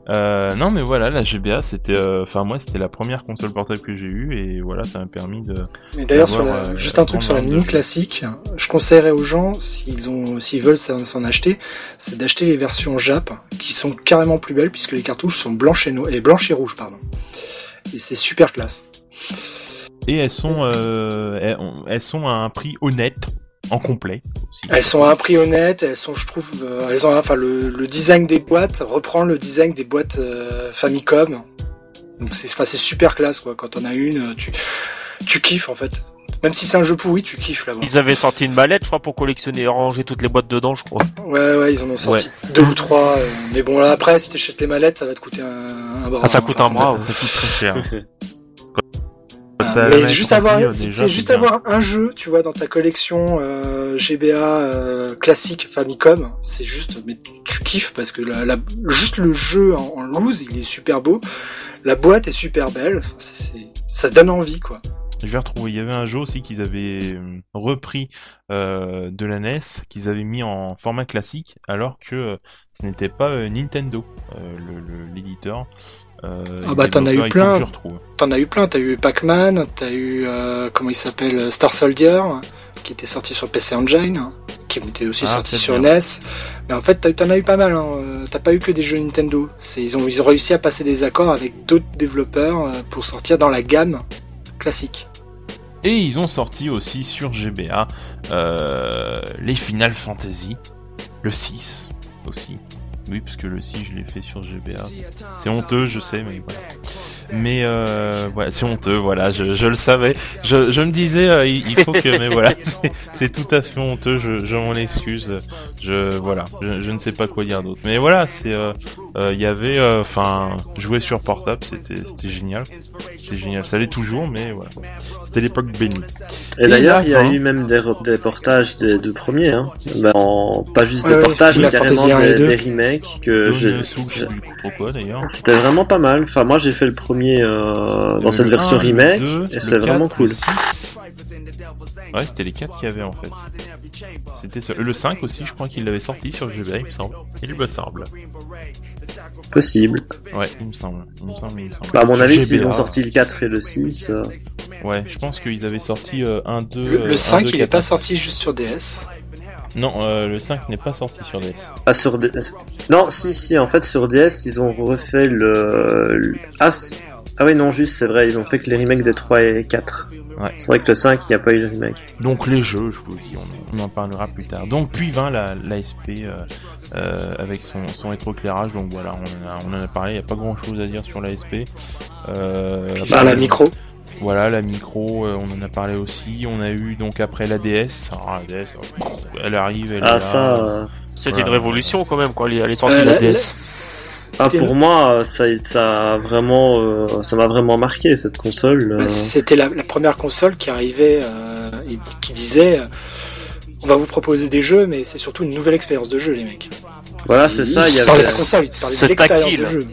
Euh, non, mais voilà, la GBA, c'était, euh, enfin moi, c'était la première console portable que j'ai eue et voilà, ça m'a permis de. Mais d'ailleurs, sur la- euh, juste un truc sur la mini classique, je conseillerais aux gens, s'ils ont, s'ils veulent s'en acheter, c'est d'acheter les versions Jap, qui sont carrément plus belles puisque les cartouches sont blanches et, no- et blanches et rouges, pardon. Et c'est super classe. Et elles sont, euh, elles sont à un prix honnête, en complet. aussi. Elles sont à un prix honnête, elles sont, je trouve, euh, elles ont, enfin, le, le design des boîtes reprend le design des boîtes euh, Famicom. Donc c'est, enfin, c'est super classe, quoi. Quand on a une, tu, tu kiffes, en fait. Même si c'est un jeu pourri, tu kiffes là-bas. Ils avaient sorti une mallette, je crois, pour collectionner et ranger toutes les boîtes dedans, je crois. Ouais, ouais, ils en ont sorti deux ou trois. euh, mais bon, là, après, si t'achètes les mallettes, ça va te coûter un, un bras. Ah, ça coûte un bras, ouais. Ça coûte très cher. Ah, la mais juste avoir, déjà, juste avoir un jeu, tu vois, dans ta collection euh, GBA euh, classique Famicom, c'est juste, mais tu kiffes parce que la, la- juste le jeu en, en loose, il est super beau, la boîte est super belle, enfin, c'est- ça donne envie, quoi. Je vais retrouver. Il y avait un jeu aussi qu'ils avaient euh, repris euh, de la NES, qu'ils avaient mis en format classique, alors que euh, ce n'était pas euh, Nintendo, l'éditeur. Ah bah, t'en as eu plein. que je retrouve. T'en as eu plein, t'as eu Pac-Man, t'as eu comment il s'appelle Star Soldier qui était sorti sur PC Engine, qui était aussi Ah, sorti sur bien. NES. Mais en fait, t'en as eu pas mal. Hein. T'as pas eu que des jeux Nintendo. Ils ont ils ont réussi à passer des accords avec d'autres développeurs pour sortir dans la gamme classique. Et ils ont sorti aussi sur GBA euh, les Final Fantasy, le 6 aussi. Oui, parce que le 6 je l'ai fait sur GBA. C'est honteux, je sais, mais voilà. Mais euh, voilà, c'est honteux, voilà, je, je le savais. Je, je me disais, euh, il, il faut que, mais voilà, c'est- c'est tout à fait honteux. Je, je m'en excuse. Je voilà, je, je ne sais pas quoi dire d'autre. Mais voilà, c'est, euh, euh, il y avait, euh, enfin, jouer sur portable, c'était, c'était génial. C'était génial. Ça l'est toujours, mais voilà, c'était l'époque bénie. Et Et d'ailleurs, il y a eu même des, des portages des deux premiers, hein. Bah, en- pas juste Ouais, des ouais, portages, mais carrément Fantasy 1 et des, 2. des remakes que j'ai. C'était vraiment pas mal. Enfin, moi, j'ai fait le premier euh, dans Le cette version 1, le remake, 2, et c'est vraiment 4, cool. le 6. Ouais, c'était les 4 qu'il y avait en fait. C'était ce- le 5 aussi, je crois qu'il l'avait sorti sur GBA, il me semble. Il me semble. Possible. Ouais, il me semble. Il me semble, il me semble. Bah, à mon Sur avis, s'ils ont sorti le 4 et le 6, euh, Ouais, je pense qu'ils avaient sorti euh, 1, 2. Le, le 1, 5, 2, il est 4, pas 5. sorti juste sur DS. Non, euh, le 5 n'est pas sorti sur DS. ah, sur DS. Non, si, si, en fait, sur DS, ils ont refait le. le- Ah, ah oui, non, juste, c'est vrai, ils ont fait que les remakes des 3 et 4. Ouais. C'est vrai que le 5, il n'y a pas eu de remake. Donc les jeux, je vous dis, on, on en parlera plus tard. Donc puis vint la l'ASP euh, euh, avec son, son rétroéclairage. Donc voilà, on en a, on en a parlé. Il n'y a pas grand chose à dire sur l'ASP. Euh, à Par part la micro. Voilà, la micro, euh, on en a parlé aussi. On a eu donc après la DS. Alors la DS, euh, elle arrive, elle est Ah, là. ça. euh, C'était Voilà. une révolution quand même, quoi, les, les sorties Euh, de la la- DS. Ah, pour moi, ça, ça a vraiment, euh, ça m'a vraiment marqué cette console. Bah, euh. C'était la, la première console qui arrivait euh, et qui disait euh, on va vous proposer des jeux, mais c'est surtout une nouvelle expérience de jeu, les mecs. Voilà, c'est ça, il y de la avait- console, parlaient de tactile. jeu.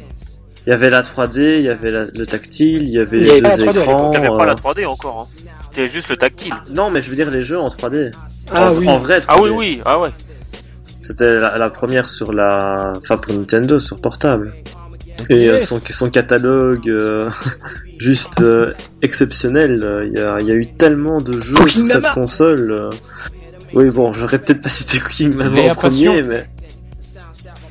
Il y avait la 3D, il y avait la- le tactile, il y avait Il les avait deux la 3D à écrans. Il n'y avait pas la 3D encore. Hein. C'était juste le tactile. Non, mais je veux dire les jeux en 3D. Ah en, oui. En vrai 3D. Ah oui, oui, ah ouais. C'était la, la première sur la, enfin pour Nintendo sur portable. Et euh, son, son catalogue euh, juste euh, exceptionnel. Il y a, il y a eu tellement de jeux Cooking sur cette Mama. console. Oui, bon, j'aurais peut-être pas cité Cooking Mama en premier, Passion. mais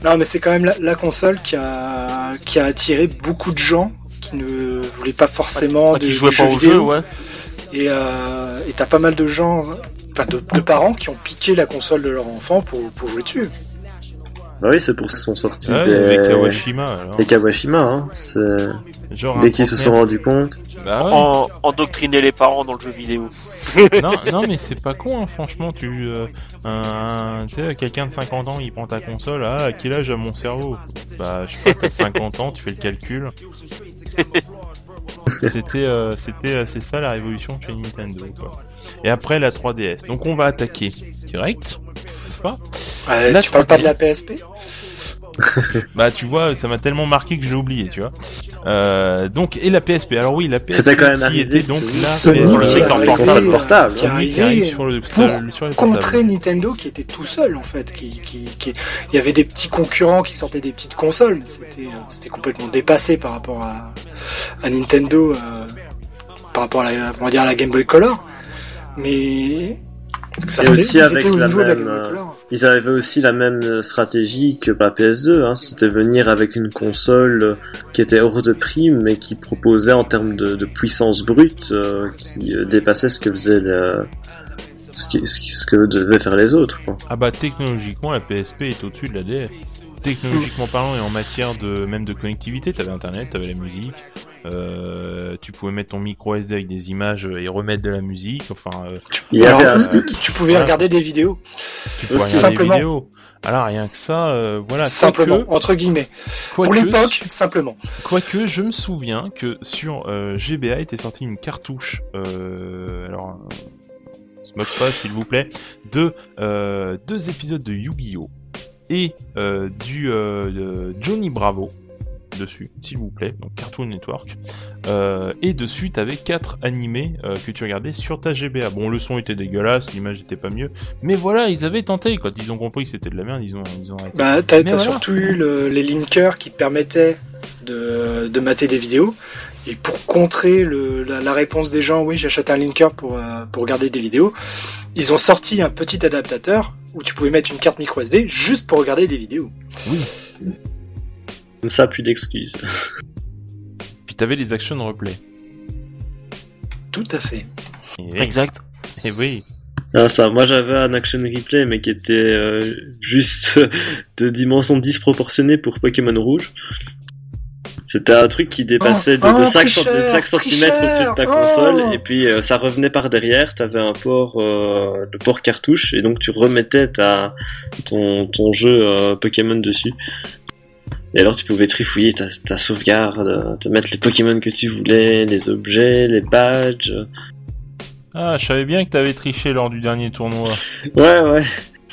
Non, mais c'est quand même la, la console qui a, qui a attiré beaucoup de gens qui ne voulaient pas forcément Enfin, de, qui jouaient de pas jeux vidéo. jeu, ouais. Et euh, et t'as pas mal de gens, de, de parents qui ont piqué la console de leur enfant pour, pour jouer dessus. bah oui, c'est pour qu'ils sont sortis Ouais, des, Kawashima alors. des Kawashima. Hein. C'est- Genre Dès qu'ils se sont rendus compte. Bah ouais. En, endoctriner les parents dans le jeu vidéo. non, non, mais c'est pas con, hein, franchement. Tu, euh, un, tu sais, quelqu'un de 50 ans, il prend ta console. Ah, à quel âge a mon cerveau? Bah, je sais pas, t'as 50 ans, tu fais le calcul. C'était, euh, c'était, euh, c'est ça la révolution chez Nintendo, quoi. Et après la 3DS. Donc on va attaquer direct, n'est-ce pas? Euh, La tu parles pas 3D. de la PSP Bah, tu vois, ça m'a tellement marqué que j'ai oublié, tu vois. Euh, donc et la PSP. Alors oui, la PSP C'était quand même qui était donc la Sony le qui secteur arrivait, portable. portable. qui arrivait sur le, pour sur les contrer. Nintendo qui était tout seul en fait. Qui, qui, qui- Il y avait des petits concurrents qui sortaient des petites consoles. mais C'était euh, c'était complètement dépassé par rapport à, à Nintendo, euh, par rapport à la, on va dire à la Game Boy Color. Mais Et aussi ils avec la la même, euh. Ils avaient aussi la même euh, stratégie que la PS2, hein. c'était venir avec une console euh, qui était hors de prix, mais qui proposait en termes de, de puissance brute, euh, qui dépassait ce que faisait le- ce, qui- ce qui- ce que devaient faire les autres. Quoi. Ah bah technologiquement la PSP est au-dessus de la DS. Technologiquement parlant et en matière de même de connectivité, t'avais internet, t'avais la musique, euh, tu pouvais mettre ton micro SD avec des images et remettre de la musique, enfin euh, Il y Alors, avait un stick. tu pouvais Voilà. regarder des vidéos tu pouvais regarder des Simplement. vidéos. Alors rien que ça, euh, voilà. simplement entre guillemets. Pour l'époque, simplement. Quoique, je me souviens que sur euh, GBA était sortie une cartouche, euh, alors, euh, on se moque pas s'il vous plaît, de euh, deux épisodes de Yu-Gi-Oh! et euh, du euh, de Johnny Bravo dessus, s'il vous plaît, donc Cartoon Network. Euh, et dessus, t'avais quatre animés euh, que tu regardais sur ta GBA. Bon, le son était dégueulasse, l'image était pas mieux, mais voilà, ils avaient tenté. Quand ils ont compris que c'était de la merde, ils ont, ils ont. Bah, t'as voilà. surtout eu le- les linkers qui permettaient de, de mater des vidéos. Et pour contrer le, la, la réponse des gens, oui, j'achète un linker pour, euh, pour regarder des vidéos, ils ont sorti un petit adaptateur où tu pouvais mettre une carte micro SD juste pour regarder des vidéos. Oui. Comme ça, plus d'excuses. Puis t'avais les action replay. Tout à fait. Et, Exact. et oui. Ah, ça, moi j'avais un action replay, mais qui était euh, juste de dimension disproportionnée pour Pokémon Rouge. C'était un truc qui dépassait Oh, de, de oh, 5, tricheur, cm au-dessus de ta console, oh. et puis euh, ça revenait par derrière, t'avais un port, euh, le port cartouche, et donc tu remettais ta, ton, ton jeu euh, Pokémon dessus. Et alors tu pouvais trifouiller ta, ta sauvegarde, euh, te mettre les Pokémon que tu voulais, les objets, les badges. Ah, je savais bien que t'avais triché lors du dernier tournoi. Ouais, ouais.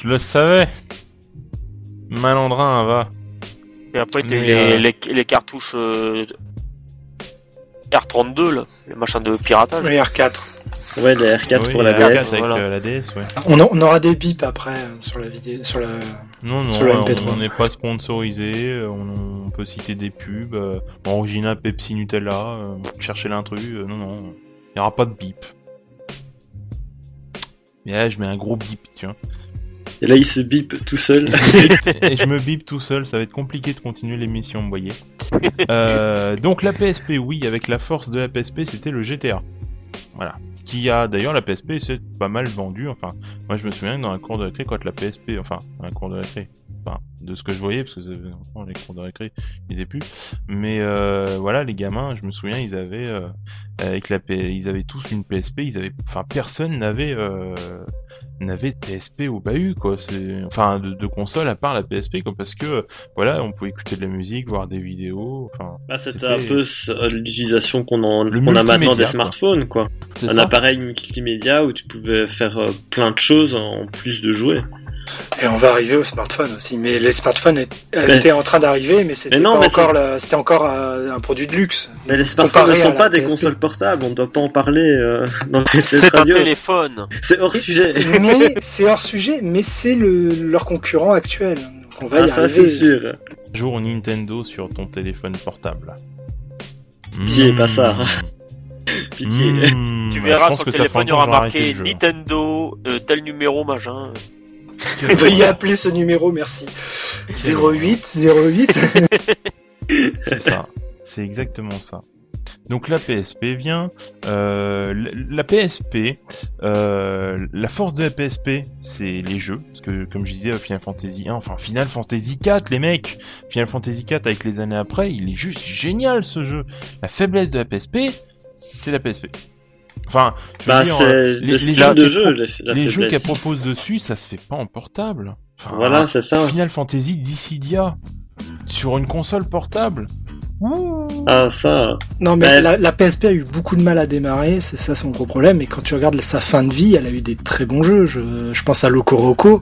Je le savais. Malandrin, va. Et après, t'as eu les, euh, les, les cartouches euh, R32, là, les machins de piratage. Oui, R4. Ouais, les R4 Oui, pour la R4 DS. avec voilà. euh, la DS, ouais. On, a- on aura des bips après euh, sur la vidéo, sur la. Non, non, Sur le MP3. on n'est pas sponsorisé, euh, on, on peut citer des pubs, euh, original Pepsi Nutella, euh, chercher l'intrus, euh, non, non, il n'y aura pas de bip. Mais là, je mets un gros bip, tu vois. Et là, il se bip tout seul. et je me bip tout seul, ça va être compliqué de continuer l'émission, vous voyez. Donc la PSP, oui, avec la force de la PSP, c'était le GTA. Voilà. Qui a d'ailleurs la PSP, c'est pas mal vendu. Enfin, moi je me souviens dans la cour de récré, quand la PSP, enfin, dans la cour de récré, enfin, de ce que je voyais, parce que les cours de récré, ils étaient plus. Mais euh, voilà, les gamins, je me souviens, ils avaient euh, avec la P... ils avaient tous une PSP, ils avaient, enfin, personne n'avait euh, n'avait de PSP au bahut quoi c'est enfin de, de console à part la PSP quoi parce que voilà on pouvait écouter de la musique voir des vidéos enfin Bah, c'était un peu euh, l'utilisation qu'on en- a maintenant des quoi. smartphones, quoi. c'est Un appareil multimédia où tu pouvais faire euh, plein de choses en plus de jouer. Et on va arriver au smartphone aussi. Mais les smartphones Mais- étaient en train d'arriver, mais c'était encore, la- c'était encore euh, un produit de luxe. Mais les smartphones ne sont pas des PSP. consoles portables, on ne doit pas en parler euh, dans le PC C'est un téléphone. C'est hors sujet. mais c'est hors sujet, mais c'est le, leur concurrent actuel. Donc on va Ah, y ça arriver. c'est sûr. jour Nintendo sur ton téléphone portable Pitié, Mmh. pas ça. Pitié. Mmh. Tu verras sur le téléphone, il y aura marqué. Nintendo, euh, tel numéro, machin. Veuillez appeler ce numéro, merci. 08 08. C'est ça. C'est exactement ça. Donc la PSP vient. Euh, la, la PSP, euh, la force de la PSP, c'est les jeux. Parce que comme je disais, Final Fantasy 1, enfin Final Fantasy 4, les mecs, Final Fantasy 4 avec les années après, il est juste génial ce jeu. La faiblesse de la PSP, c'est la PSP. Enfin, je veux Bah, dire, c'est le style de qu'elle jeu, pro- la, la les jeux qu'elle propose dessus, ça se fait pas en portable. Enfin, Voilà, c'est ça. Final Fantasy Dissidia sur une console portable. Ouh. Ah, ça. Non, mais Ouais. la, la PSP a eu beaucoup de mal à démarrer, c'est ça son gros problème. Et quand tu regardes sa fin de vie, elle a eu des très bons jeux. Je, je pense à Loco Roco.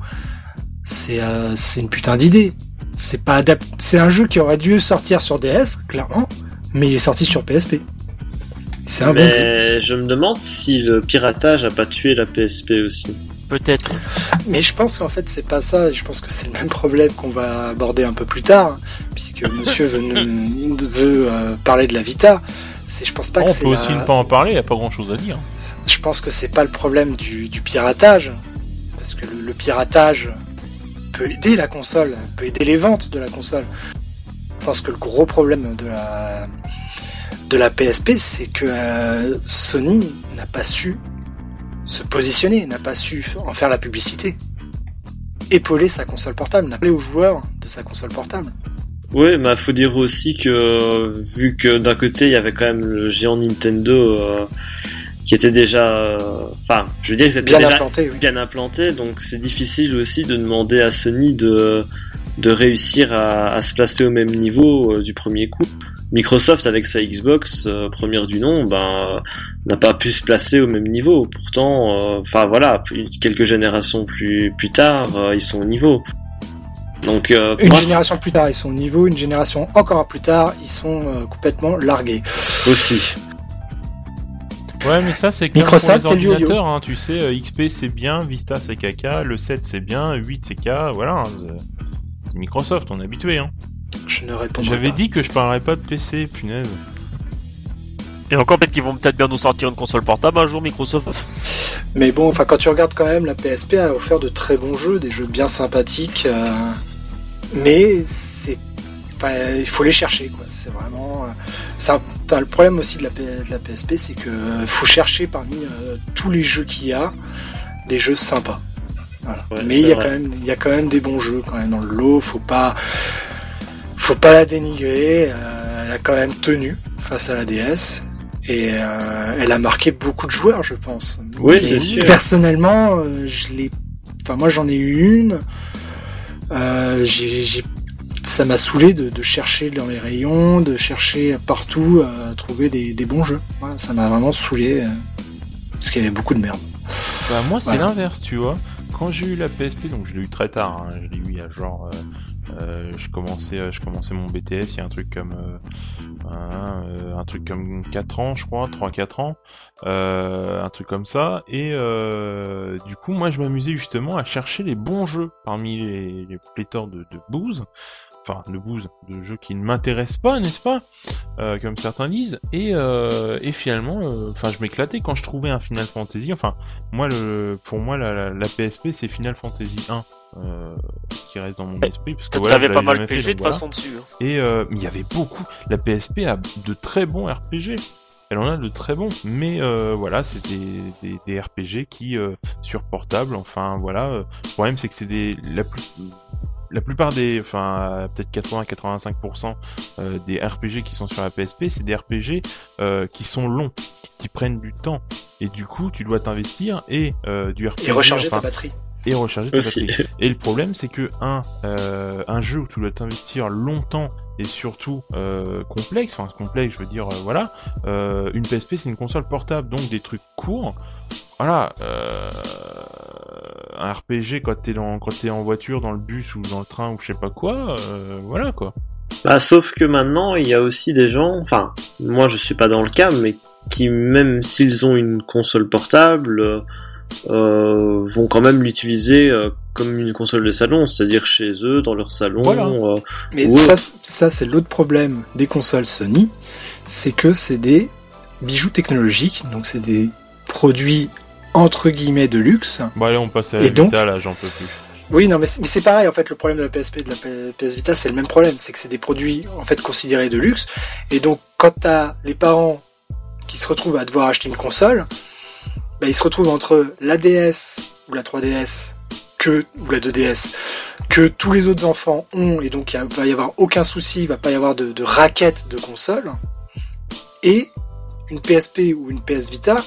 C'est euh, c'est une putain d'idée. C'est pas adap- C'est un jeu qui aurait dû sortir sur DS, clairement. mais il est sorti sur PSP. C'est un bon jeu. Mais je me demande si le piratage a pas tué la PSP aussi. Peut-être. Mais je pense qu'en fait c'est pas ça, je pense que c'est le même problème qu'on va aborder un peu plus tard, puisque monsieur veut, nous- veut, euh, parler de la Vita. C'est, je pense pas on que peut c'est aussi la- ne pas en parler, y a pas grand chose à dire. Je pense que c'est pas le problème du, du piratage, parce que le, le piratage peut aider la console, peut aider les ventes de la console. Je pense que le gros problème de la de la PSP, c'est que euh, Sony n'a pas su se positionner, n'a pas su en faire la publicité, épauler sa console portable, n'a pas aux joueurs de sa console portable. Oui, mais faut dire aussi que vu que d'un côté il y avait quand même le géant Nintendo euh, qui était déjà, euh, enfin, je veux dire, c'était Bien déjà implanté, oui. bien implanté, donc c'est difficile aussi de demander à Sony de de réussir à, à se placer au même niveau euh, du premier coup. Microsoft avec sa Xbox euh, première du nom, ben n'a pas pu se placer au même niveau. Pourtant, euh, enfin voilà, quelques générations plus plus tard, euh, ils sont au niveau. Donc euh, Une moi, génération plus tard, ils sont au niveau, une génération encore plus tard, ils sont euh, complètement largués. aussi. Ouais, mais ça, c'est comme Microsoft, pour c'est les le hein, tu sais, XP c'est bien, Vista c'est caca, le 7 c'est bien, 8 c'est K, voilà. hein, Microsoft, on est habitué. Hein. Je ne J'avais pas. dit que je parlerais pas de PC, punaise. Et encore peut-être qu'ils vont peut-être bien nous sortir une console portable un jour, Microsoft. Mais bon, enfin, quand tu regardes quand même, la PSP a offert de très bons jeux, des jeux bien sympathiques. euh, mais c'est, enfin, il faut les chercher, quoi. C'est vraiment. euh, c'est un- enfin, le problème aussi de la, P- de la PSP, c'est que euh, faut chercher parmi euh, tous les jeux qu'il y a des jeux sympas. Voilà. Ouais, mais il y a vrai. quand même, il y a quand même des bons jeux quand même dans le lot. Faut pas, faut pas la dénigrer. euh, elle a quand même tenu face à la DS. Et euh, elle a marqué beaucoup de joueurs, je pense. Oui, c'est sûr. Personnellement, euh, je l'ai. Enfin, moi, j'en ai eu une. Euh, j'ai, j'ai- Ça m'a saoulé de, de chercher dans les rayons, de chercher partout à trouver des, des bons jeux. Voilà, ça m'a vraiment saoulé. euh, parce qu'il y avait beaucoup de merde. Bah, moi, c'est Voilà. l'inverse, tu vois. Quand j'ai eu la PSP, donc je l'ai eu très tard, hein, je l'ai eu il y a genre. euh, euh, je, commençais, euh, je commençais mon BTS il y a un truc comme. euh, un, euh, truc comme 4 ans, je crois, 3-4 ans. euh, un truc comme ça. Et du coup, moi, je m'amusais justement à chercher les bons jeux parmi les, pléthores de, de. Enfin, de bouse, de jeux qui ne m'intéressent pas, n'est-ce pas Euh, Comme certains disent. Et, euh, et finalement, euh, enfin, je m'éclatais quand je trouvais un Final Fantasy. Enfin, moi, le, pour moi, la, la, la PSP, c'est Final Fantasy 1 euh, qui reste dans mon esprit. Parce que voilà, T'avais je pas mal fait, PG de voilà. façon dessus. hein. Et euh, mais il y avait beaucoup. La PSP a de très bons RPG. Elle en a de très bons, mais euh, voilà, c'est des, des, des RPG qui sur portable. Enfin voilà, le problème c'est que c'est des la plus la plupart des, enfin peut-être 80-85% euh, des RPG qui sont sur la PSP, c'est des RPG euh, qui sont longs, qui prennent du temps, et du coup tu dois t'investir et euh, du RPG Et recharger enfin, ta batterie. et recharger ta Aussi. batterie. Et le problème, c'est que un, euh, un jeu où tu dois t'investir longtemps et surtout euh, complexe, enfin complexe, je veux dire, euh, voilà, euh, une PSP c'est une console portable, donc des trucs courts. Voilà, euh, un RPG quand t'es dans, quand t'es en voiture, dans le bus ou dans le train ou je sais pas quoi, euh, voilà quoi. Bah, sauf que maintenant, il y a aussi des gens, enfin, moi je suis pas dans le cas, mais qui, même s'ils ont une console portable, euh, vont quand même l'utiliser euh, comme une console de salon, c'est-à-dire chez eux, dans leur salon. Voilà. euh, Mais Ouais. ça, ça c'est l'autre problème des consoles Sony, c'est que c'est des bijoux technologiques, donc c'est des produits entre guillemets de luxe. Bon allez, on passe à Et la donc Vita, là, j'en peux plus. Oui, non, mais c'est pareil, en fait, le problème de la PSP et de la PS Vita, c'est le même problème, c'est que c'est des produits, en fait, considérés de luxe, et donc, quand t'as les parents qui se retrouvent à devoir acheter une console, bah, ils se retrouvent entre la DS ou la 3DS que, ou la 2DS, que tous les autres enfants ont, et donc il va y avoir aucun souci, il va pas y avoir de, de raquette de console, et une PSP ou une PS Vita,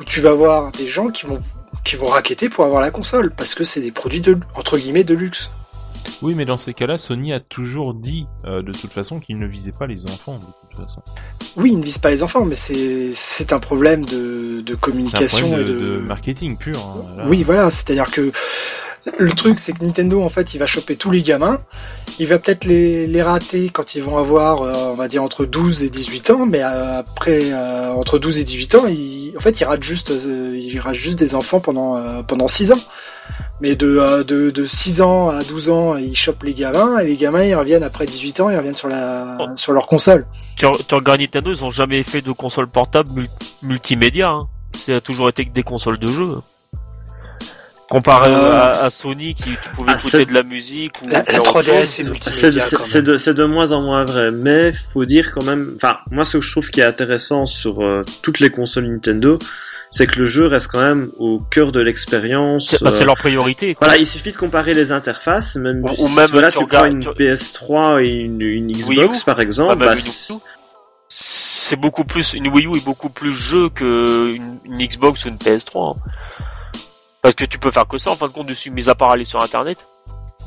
où tu vas avoir des gens qui vont qui vont raqueter pour avoir la console parce que c'est des produits de entre guillemets de luxe. Oui, mais dans ces cas-là, Sony a toujours dit, euh, de toute façon, qu'il ne visait pas les enfants, de toute façon. Oui, ils ne visent pas les enfants, mais c'est c'est un problème de, de communication problème et de, de, de marketing pur. hein. Oui, voilà, c'est-à-dire que le truc, c'est que Nintendo, en fait, il va choper tous les gamins. Il va peut-être les, les rater quand ils vont avoir, euh, on va dire, entre 12 et 18 ans. Mais euh, après, euh, entre 12 et 18 ans, il, en fait, il rate juste, il rate juste des enfants pendant, pendant 6 ans. Mais de, de, de 6 ans à 12 ans, ils chopent les gamins. Et les gamins, ils reviennent après 18 ans, ils reviennent sur, la, oh. sur leur console. Tu, tu regardes Nintendo, ils ont jamais fait de console portable multimédia. Hein. Ça a toujours été que des consoles de jeu. Comparé euh, à, Sony qui tu pouvais ah, écouter de la musique ou la, 3DS c'est multimédia c'est de, de, de, moins en moins vrai mais faut dire quand même enfin moi ce que je trouve qui est intéressant sur euh, toutes les consoles Nintendo c'est que le jeu reste quand même au cœur de l'expérience. C'est bah, euh, leur priorité. Voilà, il suffit de comparer les interfaces, même ou, même voilà, tu, prends une PS3 et une, une Xbox par exemple. Ah, bah, c'est beaucoup plus une Wii U est beaucoup plus jeu que une, Xbox ou une PS3. Parce que tu peux faire que ça en fin de compte dessus, mis à part aller sur internet.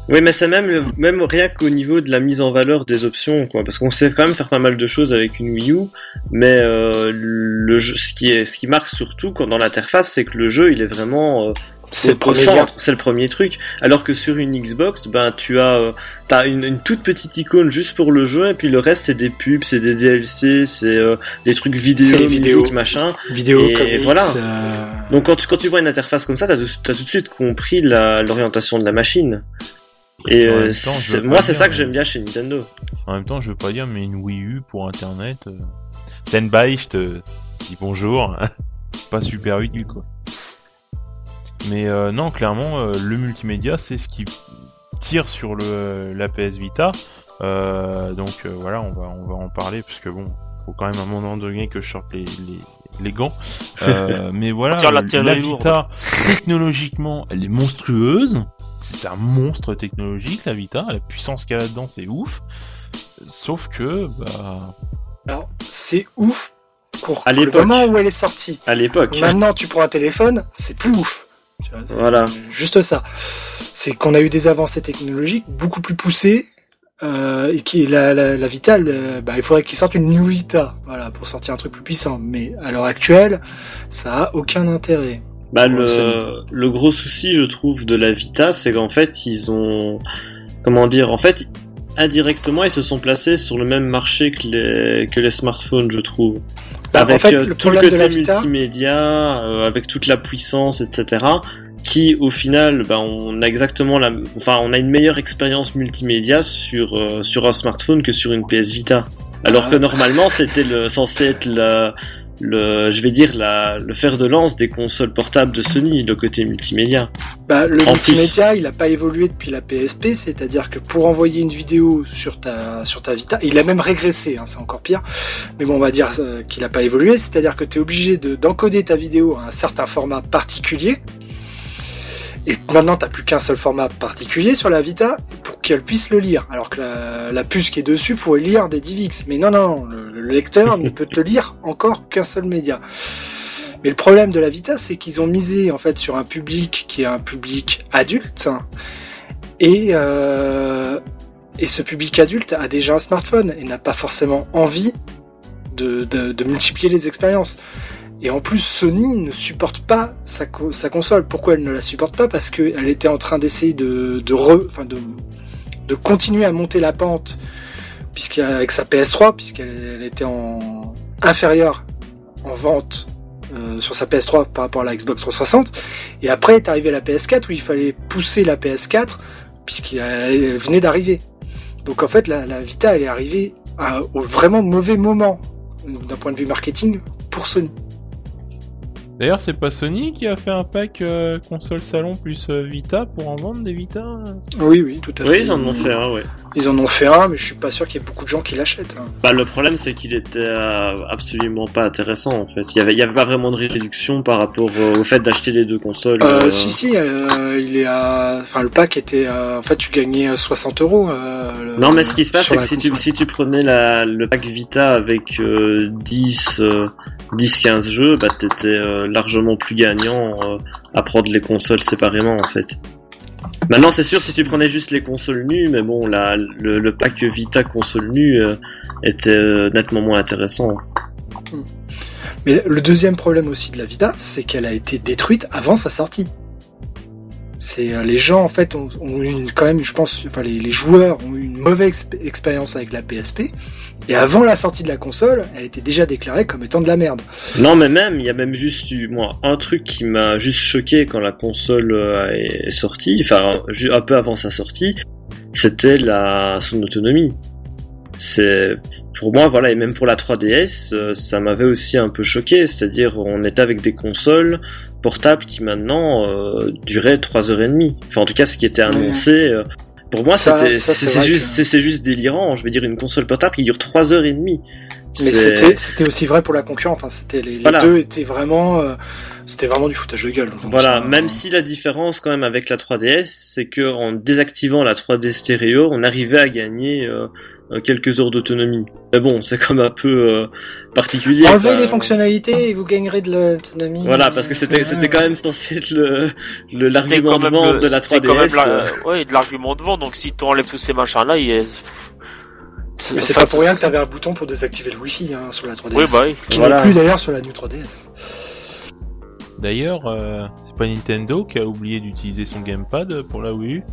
Oui, mais c'est même, rien qu'au niveau de la mise en valeur des options, quoi. Parce qu'on sait quand même faire pas mal de choses avec une Wii U, mais euh, ce qui marque surtout dans l'interface, c'est que le jeu, il est vraiment euh, c'est le premier c'est le premier truc. Alors que sur une Xbox, ben tu as, euh, t'as une, une, toute petite icône juste pour le jeu, et puis le reste c'est des pubs, c'est des DLC, c'est euh, des trucs vidéo, musique, machin. Vidéo, et, voilà. Euh. Donc quand tu, quand tu vois une interface comme ça, t'as, as tout de suite compris l'orientation de la machine. Et moi c'est ça que j'aime bien chez Nintendo. En même temps, je veux pas dire, mais une Wii U pour Internet, euh... Tenbai, je te dis bonjour, pas super utile quoi. Mais euh, non, clairement, euh, le multimédia, c'est ce qui tire sur le, la PS Vita. Euh, donc voilà, on va, on va en parler, puisque bon, faut quand même à un moment donné que je sorte les, les, les gants. mais voilà, la, la Vita, technologiquement, elle est monstrueuse. C'est un monstre technologique, la Vita. La puissance qu'elle a dedans, c'est ouf. Sauf que, bah... Alors, c'est ouf pour à le moment où elle est sortie. À l'époque. Maintenant, tu prends un téléphone, c'est plus ouf. Voilà. Juste ça. C'est qu'on a eu des avancées technologiques beaucoup plus poussées euh, et qui la, la, la Vita, bah, il faudrait qu'ils sortent une New Vita, voilà, pour sortir un truc plus puissant. Mais à l'heure actuelle, ça a aucun intérêt. Bah le, le gros souci, je trouve, de la Vita, c'est qu'en fait, ils ont, comment dire, en fait, indirectement, ils se sont placés sur le même marché que les que les smartphones, je trouve. Bah, avec euh, le tout le côté multimédia, euh, avec toute la puissance, etc. Qui au final, bah, on a exactement la, enfin, on a une meilleure expérience multimédia sur euh, sur un smartphone que sur une PS Vita. Alors ah. que normalement, c'était censé être la, le, je vais dire la, le fer de lance des consoles portables de Sony, le côté multimédia. Bah, le multimédia, il n'a pas évolué depuis la PSP, c'est-à-dire que pour envoyer une vidéo sur ta sur ta Vita, il a même régressé, hein, c'est encore pire. Mais bon, on va dire euh, qu'il n'a pas évolué, c'est-à-dire que tu es obligé d'encoder ta vidéo à un certain format particulier. Et maintenant, t'as plus qu'un seul format particulier sur la Vita pour qu'elle puisse le lire. Alors que la, puce qui est dessus pourrait lire des DivX. Mais non, non, le, lecteur ne peut te lire encore qu'un seul média. Mais le problème de la Vita, c'est qu'ils ont misé en fait sur un public qui est un public adulte. Et, euh, et ce public adulte a déjà un smartphone et n'a pas forcément envie de, de, de multiplier les expériences. Et en plus, Sony ne supporte pas sa, console. Pourquoi elle ne la supporte pas? Parce qu'elle était en train d'essayer de, re, enfin de, de continuer à monter la pente puisqu'avec sa PS3, puisqu'elle était en inférieure en vente euh, sur sa PS3 par rapport à la Xbox 360. Et après est arrivé la PS4 où il fallait pousser la PS4 puisqu'elle venait d'arriver. Donc en fait, la, la Vita, elle est arrivée à, au vraiment mauvais moment d'un point de vue marketing pour Sony. D'ailleurs, c'est pas Sony qui a fait un pack euh, console salon plus euh, Vita pour en vendre des Vita Oui, oui, tout à fait. Oui, ils en ont fait un, ouais. Ils en ont fait un, mais je suis pas sûr qu'il y ait beaucoup de gens qui l'achètent. Hein. Bah, le problème, c'est qu'il était euh, absolument pas intéressant, en fait. Il y avait, il y avait pas vraiment de réduction par rapport au fait d'acheter les deux consoles. Euh, Si, si, il est à... Enfin, le pack était... en fait, tu gagnais 60 euros. non, mais ce qui se passe, c'est que si tu, si tu prenais la, le pack Vita avec 10... 10-15 jeux, bah t'étais largement plus gagnant euh, à prendre les consoles séparément en fait. Maintenant c'est sûr si tu prenais juste les consoles nues, mais bon le, pack Vita console nue euh, était euh, nettement moins intéressant. Mais le deuxième problème aussi de la Vita, c'est qu'elle a été détruite avant sa sortie. C'est euh, les gens en fait ont, eu quand même, je pense, enfin les, joueurs ont eu une mauvaise exp- expérience avec la PSP. Et avant la sortie de la console, elle était déjà déclarée comme étant de la merde. Non, mais même, il y a même juste eu, moi, un truc qui m'a juste choqué quand la console euh, est sortie, enfin, un peu avant sa sortie, c'était la, son autonomie. C'est, pour moi, voilà, et même pour la 3DS, euh, ça m'avait aussi un peu choqué, c'est-à-dire, on était avec des consoles portables qui maintenant euh, duraient 3h30. Enfin, en tout cas, ce qui était annoncé, euh, pour moi, c'est juste, que- juste délirant. Je veux dire, une console portable qui dure 3h30. Mais C'est- c'était c'était aussi vrai pour la concurrence. Enfin, c'était les, les Voilà. deux étaient vraiment euh, c'était vraiment du foutage de gueule. Voilà, ça- même si la différence quand même avec la 3DS, c'est que en désactivant la 3D stéréo, on arrivait à gagner euh, euh, quelques heures d'autonomie. Mais bon, c'est comme un peu euh, particulier. Enlevez quoi. les fonctionnalités et vous gagnerez de l'autonomie. Voilà, parce que c'était c'était quand même censé être le l'argument de vente la c'était quand même 3DS. la- euh, ouais, de l'argument de vente. Donc si tu enlèves tous ces machins-là, il est... Mais c'est enfin, pas pour rien que t'avais un bouton pour désactiver le Wi-Fi hein, sur la 3DS. Oui, bah oui. Qui Voilà. n'est plus d'ailleurs sur la New 3DS. D'ailleurs, euh, c'est pas Nintendo qui a oublié d'utiliser son gamepad pour la Wii U?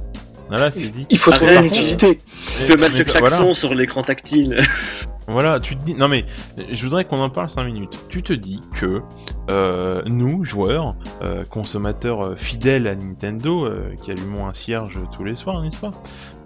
Voilà, c'est dit. Il faut Ah, trouver une utilité. Tu peux mettre Mais le klaxon voilà. sur l'écran tactile. Voilà, tu te dis. Non mais, je voudrais qu'on en parle 5 minutes. Tu te dis que euh, nous, joueurs, euh, consommateurs euh, fidèles à Nintendo, euh, qui allumons un cierge tous les soirs, n'est-ce pas?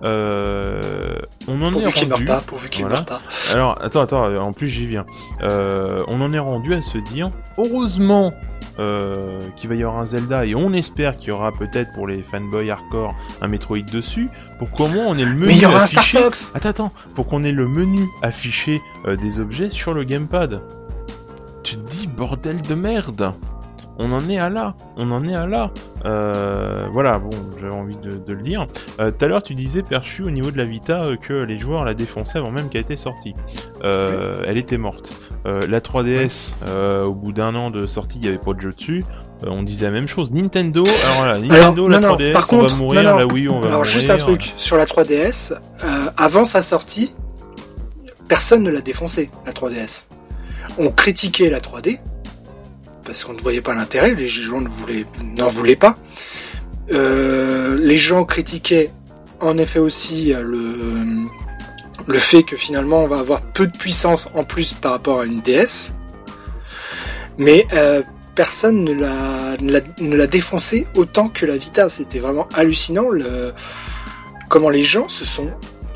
Euh, On en Pourvu est rendu. pas, pourvu qu'il Voilà. meure pas. Alors, attends, attends. En plus, j'y viens. Euh, on en est rendu à se dire, heureusement. euh, qu'il va y avoir un Zelda et on espère qu'il y aura peut-être pour les fanboys hardcore un Metroid dessus pour comment on est le menu Mais il y aura un Star affiché Fox Attends, attends, pour qu'on ait le menu affiché euh, des objets sur le gamepad. Tu te dis, bordel de merde On en est à là, on en est à là. Euh, voilà, bon, j'avais envie de, de le dire. Euh, Tout à l'heure, tu disais, Perchu, au niveau de la Vita, euh, que les joueurs la défonçaient avant même qu'elle était sortie. Elle était morte. La 3DS, euh, au bout d'un an de sortie, il n'y avait pas de jeu dessus. On disait la même chose. Nintendo, alors voilà, Nintendo, Alors, la non, non, 3DS, par on contre, va mourir, non, non. la Wii on va Alors mourir. juste un truc, sur la 3DS, euh, avant sa sortie, personne ne l'a défoncé, la 3DS. On critiquait la 3D, parce qu'on ne voyait pas l'intérêt, les gens ne voulaient, n'en voulaient pas. Euh, les gens critiquaient en effet aussi euh, le, fait que finalement on va avoir peu de puissance en plus par rapport à une DS. Mais euh, personne ne l'a, ne défoncé autant que la Vita. C'était vraiment hallucinant comment les gens se sont,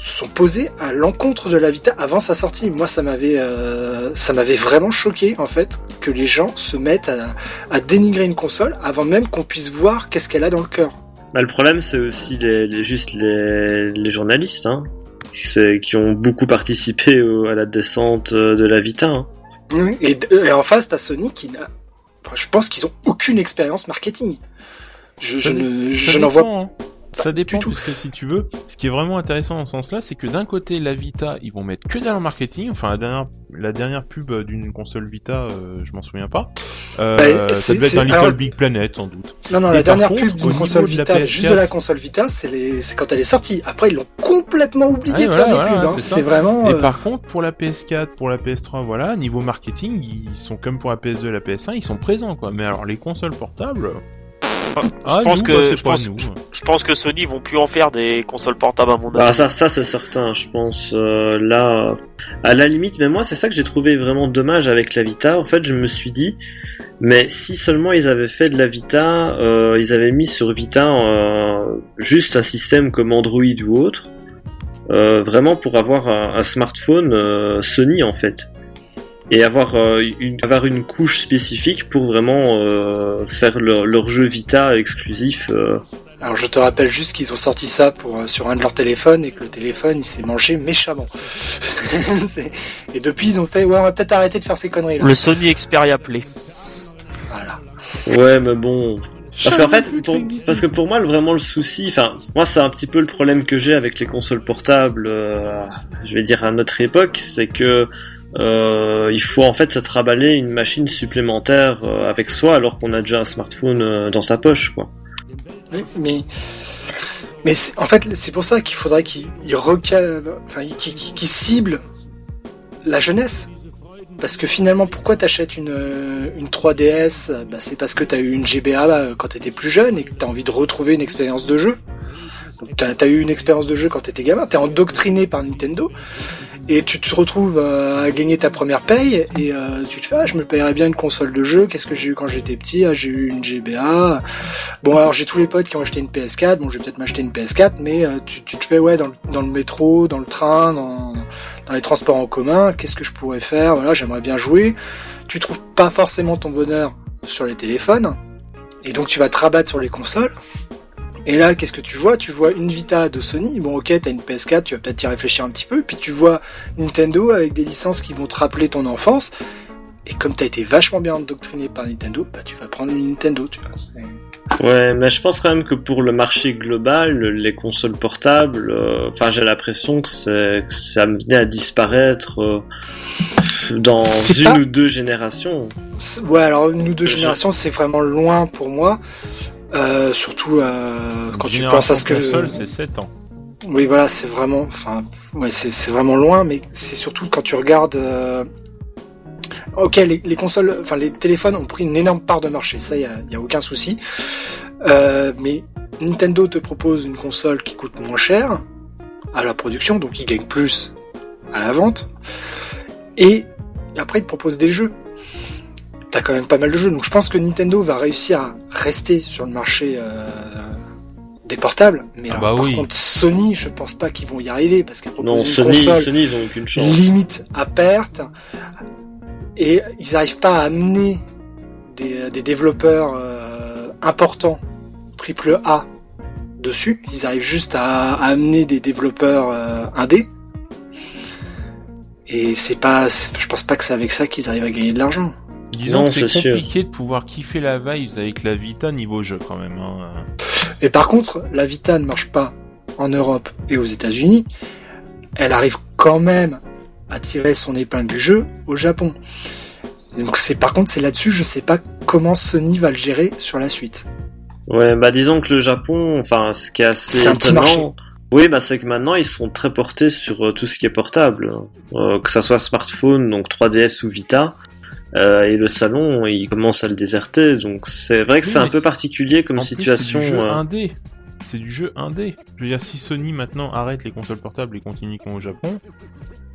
sont posés à l'encontre de la Vita avant sa sortie. Moi, ça m'avait, euh, ça m'avait vraiment choqué en fait que les gens se mettent à, à dénigrer une console avant même qu'on puisse voir qu'est-ce qu'elle a dans le cœur. Bah, le problème, c'est aussi les, les- juste les, les journalistes, hein, qui ont beaucoup participé au- à la descente euh, de la Vita. hein. Et, et en face, t'as Sony qui n'a, enfin, je pense qu'ils ont aucune expérience marketing. Je, je je n'en vois hein. Ça dépend, tout. parce que si tu veux, ce qui est vraiment intéressant dans ce sens-là, c'est que d'un côté, la Vita, ils vont mettre que dans le marketing, enfin la dernière, la dernière pub d'une console Vita, euh, je m'en souviens pas. Euh, Bah, ça devait être un Little alors- Big Planet, sans doute. Non, non, Et la dernière contre, pub d'une console de la Vita, PS4, juste de la console Vita, c'est les... quand elle est sortie. Après, ils l'ont complètement oublié Ouais, de voilà, faire des voilà, pubs. hein. C'est vraiment. Et euh, par contre, pour la PS4, pour la PS3, voilà, niveau marketing, ils sont comme pour la PS2 et la PS1, ils sont présents, quoi. Mais alors, les consoles portables... Ah, je pense nous, que- bah, je pas pense- nous. Je pense que Sony vont plus en faire des consoles portables à mon Bah, avis. ça, ça c'est certain, je pense. euh, là, à la limite, mais moi, c'est ça que j'ai trouvé vraiment dommage avec la Vita. En fait, je me suis dit, mais si seulement ils avaient fait de la Vita, euh, ils avaient mis sur Vita euh, juste un système comme Android ou autre, euh, vraiment pour avoir un, un smartphone euh, Sony en fait. Et avoir, euh, une, avoir une couche spécifique pour vraiment euh, faire leur, leur jeu Vita exclusif. euh, Alors, je te rappelle juste qu'ils ont sorti ça pour, euh, sur un de leurs téléphones et que le téléphone, il s'est mangé méchamment. Et depuis, ils ont fait, ouais, on va peut-être arrêter de faire ces conneries là. Le Sony Xperia Play. Voilà. Ouais, mais bon. Parce qu'en fait, pour- parce que pour moi, le- vraiment le souci, enfin, moi, c'est un petit peu le problème que j'ai avec les consoles portables. euh, je vais dire à notre époque, c'est que euh, il faut en fait se traballer une machine supplémentaire euh, avec soi, alors qu'on a déjà un smartphone euh, dans sa poche, quoi. Mais en fait c'est pour ça qu'il faudrait qu'ils ciblent la jeunesse parce que finalement, pourquoi t'achètes une, une 3DS bah, C'est parce que t'as eu une GBA quand t'étais plus jeune et que t'as envie de retrouver une expérience de jeu. T'as as eu une expérience de jeu quand t'étais gamin, t'es endoctriné par Nintendo et tu te retrouves euh, à gagner ta première paye et euh, tu te fais ah je me payerais bien une console de jeu qu'est-ce que j'ai eu quand j'étais petit ah j'ai eu une GBA bon alors j'ai tous les potes qui ont acheté une PS4 bon je vais peut-être m'acheter une PS4 mais euh, tu, tu, te fais ouais dans le, dans le métro dans le train dans, dans les transports en commun qu'est-ce que je pourrais faire? Voilà j'aimerais bien jouer. Tu trouves pas forcément ton bonheur sur les téléphones et donc tu vas te rabattre sur les consoles et là, qu'est-ce que tu vois? Tu vois une Vita de Sony. Bon, ok, t'as une PS4, tu vas peut-être y réfléchir un petit peu. Puis tu vois Nintendo avec des licences qui vont te rappeler ton enfance. Et comme t'as été vachement bien endoctriné par Nintendo, bah tu vas prendre une Nintendo, tu vois. Ouais, mais je pense quand même que pour le marché global, les consoles portables, euh, enfin j'ai l'impression que c'est amené à disparaître euh, dans une ou deux générations. Ouais, alors une ou deux générations, c'est vraiment loin pour moi. Euh, surtout euh, quand tu penses à ce que. c'est 7 ans. Oui, voilà, c'est vraiment, enfin, ouais, c'est vraiment loin, mais c'est surtout quand tu regardes. Euh... Ok, les, les, consoles, enfin les téléphones ont pris une énorme part de marché, ça y a, y a aucun souci. Euh, mais Nintendo te propose une console qui coûte moins cher à la production, donc il gagne plus à la vente. Et après, il te propose des jeux t'as quand même pas mal de jeux. Donc je pense que Nintendo va réussir à rester sur le marché euh, des portables. Mais ah alors, bah par contre, Sony, je pense pas qu'ils vont y arriver parce qu'à non, Sony, Sony, ils ont aucune chance. Limite à perte. Et ils n'arrivent pas à amener des, des développeurs euh, importants triple A dessus. Ils arrivent juste à, à amener des développeurs euh, indés. Et c'est pas, je pense pas que c'est avec ça qu'ils arrivent à gagner de l'argent. Disons que c'est compliqué de pouvoir kiffer la vibes avec la Vita niveau jeu quand même. Hein. Et par contre, la Vita ne marche pas en Europe et aux États-Unis. Elle arrive quand même à tirer son épingle du jeu au Japon. Donc c'est par contre c'est là-dessus, je sais pas comment Sony va le gérer sur la suite. Ouais, bah disons que le Japon, enfin ce qui est assez c'est un petit marché. Oui, bah c'est que maintenant ils sont très portés sur euh, tout ce qui est portable, euh, que ça soit smartphone, donc 3DS ou Vita. Euh, et le salon, il commence à le déserter. Donc c'est vrai que c'est un peu particulier comme situation. C'est du jeu euh. indé. C'est du jeu indé. Je veux dire, si Sony maintenant arrête les consoles portables et continue comme au Japon,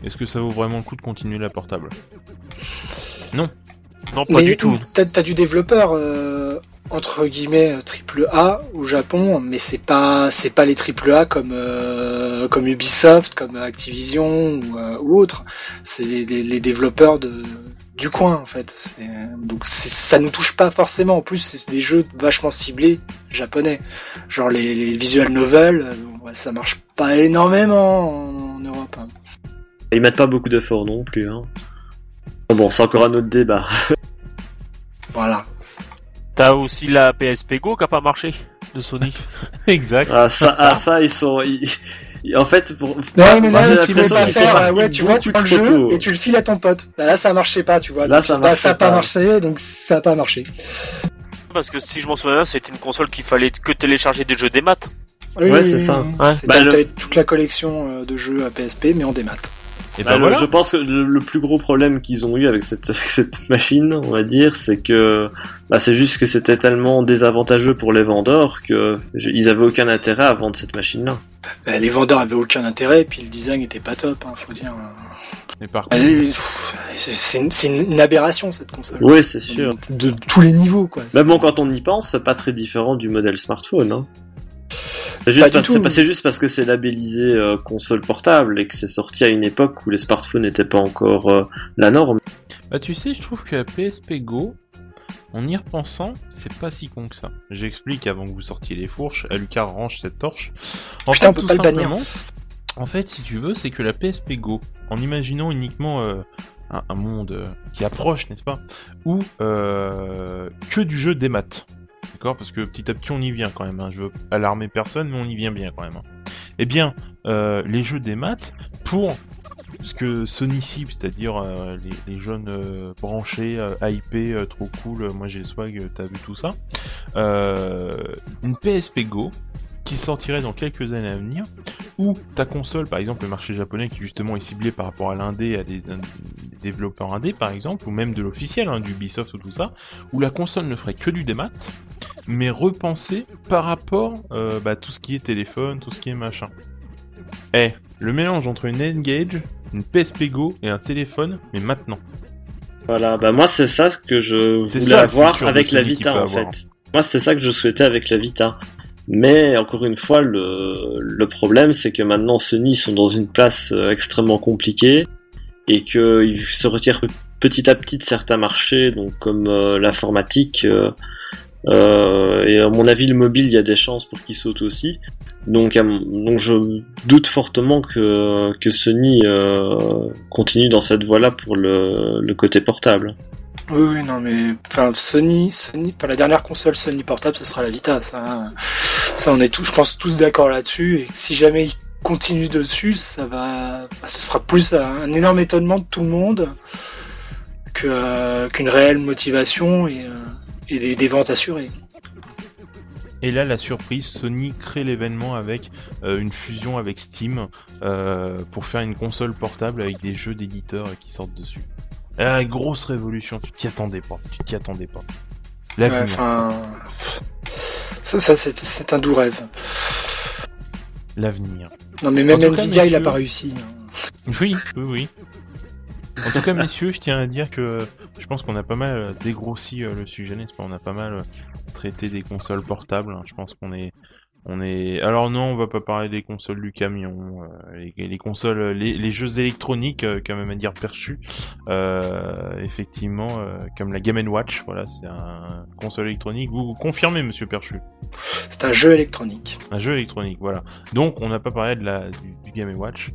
est-ce que ça vaut vraiment le coup de continuer la portable? Non. Non, pas du tout. T'as du développeur euh, entre guillemets triple A au Japon, mais c'est pas c'est pas les triple A comme comme Ubisoft, comme Activision ou, ou autres. C'est les, les, développeurs de du coin en fait. Donc ça nous touche pas forcément. En plus, c'est des jeux vachement ciblés japonais. Genre les, les visual novels, euh, ça marche pas énormément en, Europe. Hein. Ils mettent pas beaucoup d'efforts non plus. Hein. Bon, c'est encore un autre débat. voilà. T'as aussi la PSP Go qui a pas marché de Sony. exact. Ah ça, ah, ça ils sont. En fait, pour. Non, mais là, tu veux pas faire. Ouais, tu vois, tu prends le jeu et tu le files à ton pote. Bah, là, ça marchait pas, tu vois. Là, ça, bah, ça a pas marché, donc ça a pas marché. Parce que si je m'en souviens, c'était une console qu'il fallait que télécharger des jeux des maths. Oui, ouais, c'est ça. Ouais. Bah, le... toute la collection euh, de jeux à PSP, mais en démat. Et bah, ben Je pense que le, plus gros problème qu'ils ont eu avec cette, cette machine, on va dire, c'est que bah, c'est juste que c'était tellement désavantageux pour les vendeurs que ils avaient aucun intérêt à vendre cette machine-là. Bah, les vendeurs avaient aucun intérêt, et puis le design était pas top, hein, faut dire. Mais par contre... C'est une, une, aberration cette console. Oui, c'est sûr. De, de, tous les niveaux, quoi. Mais bon, quand on y pense, c'est pas très différent du modèle smartphone. Hein. C'est juste, parce, juste parce que c'est labellisé euh, console portable et que c'est sorti à une époque où les smartphones n'étaient pas encore euh, la norme. Bah tu sais, je trouve que la PSP Go, en y repensant, c'est pas si con que ça. J'explique avant que vous sortiez les fourches, Alucard range cette torche. En Putain, fait, on peut pas le En fait, si tu veux, c'est que la PSP Go, en imaginant uniquement euh, un, un, monde qui approche, n'est-ce pas Ou que du jeu des maths. Parce que petit à petit on y vient quand même. Hein. Je veux alarmer personne, mais on y vient bien quand même. Hein. Eh bien, euh, les jeux des maths, pour ce que Sony cible, c'est-à-dire euh, les, jeunes euh, branchés, hypés, trop cool, moi j'ai le swag, t'as vu tout ça. une PSP Go qui sortirait dans quelques années à venir, ou ta console, par exemple le marché japonais qui justement est ciblé par rapport à l'indé, à des, développeurs indé par exemple, ou même de l'officiel, hein, du Ubisoft ou tout ça, où la console ne ferait que du démat, mais repensé par rapport euh, bah, tout ce qui est téléphone, tout ce qui est machin. Eh, le mélange entre une Engage, une PSP Go et un téléphone, mais maintenant. Voilà, bah moi c'est ça que je voulais avoir avec la Vita en fait. Moi c'est ça que je souhaitais avec la Vita. Mais encore une fois, le, problème c'est que maintenant Sony sont dans une place euh, extrêmement compliquée et qu'ils se retirent petit à petit de certains marchés, donc comme euh, l'informatique. Euh, et à mon avis, le mobile, il y a des chances pour qu'il saute aussi. Donc, donc je doute fortement que, que Sony continue dans cette voie-là pour le, le côté portable. Oui, oui, non, mais Sony, Sony, la dernière console Sony portable, ce sera la Vita. Ça, ça, on est tous, je pense, tous d'accord là-dessus. Et si jamais ils continuent dessus, ça va, ce sera plus un énorme étonnement de tout le monde qu'une réelle motivation et, et des, ventes assurées. Et là, la surprise, Sony crée l'événement avec euh, une fusion avec Steam euh, pour faire une console portable avec des jeux d'éditeurs qui sortent dessus. Ah, grosse révolution, tu t'y attendais pas, tu t'y attendais pas. enfin, ça, c'est un doux rêve. L'avenir. Non mais même Nvidia il a pas réussi. Hein. Oui, oui, oui. En tout cas, messieurs, je tiens à dire que je pense qu'on a pas mal dégrossi euh, le sujet, n'est-ce pas? On a pas mal traité des consoles portables. Hein. Je pense qu'on est on est. Alors non, on va pas parler des consoles du camion, euh, les, consoles, les, jeux électroniques, euh, quand même à dire perçus. Euh, effectivement, comme la Game Watch, voilà, c'est un console électronique. Vous, confirmez, Monsieur Perchu? C'est un jeu électronique. Un jeu électronique, voilà. Donc, on n'a pas parlé de la du, Game Watch.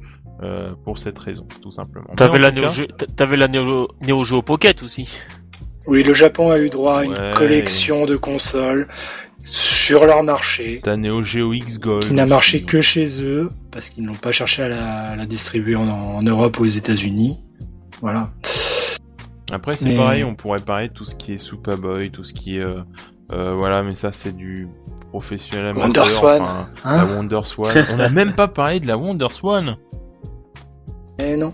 pour cette raison, tout simplement. T'avais la, la Neo Geo Pocket aussi. Oui, le Japon a eu droit à une collection de consoles sur leur marché. T'as Neo Geo X Gold. Qui n'a marché que chez eux, parce qu'ils n'ont pas cherché à la, distribuer en, Europe ou aux États-Unis. Voilà. Après, c'est pareil, on pourrait parler de tout ce qui est Super Boy, tout ce qui est. Euh, euh, voilà, mais ça, c'est du professionnel. Wonder Swan. Hein la Wonder Swan. on n'a même pas parlé de la Wonder Swan. Eh non.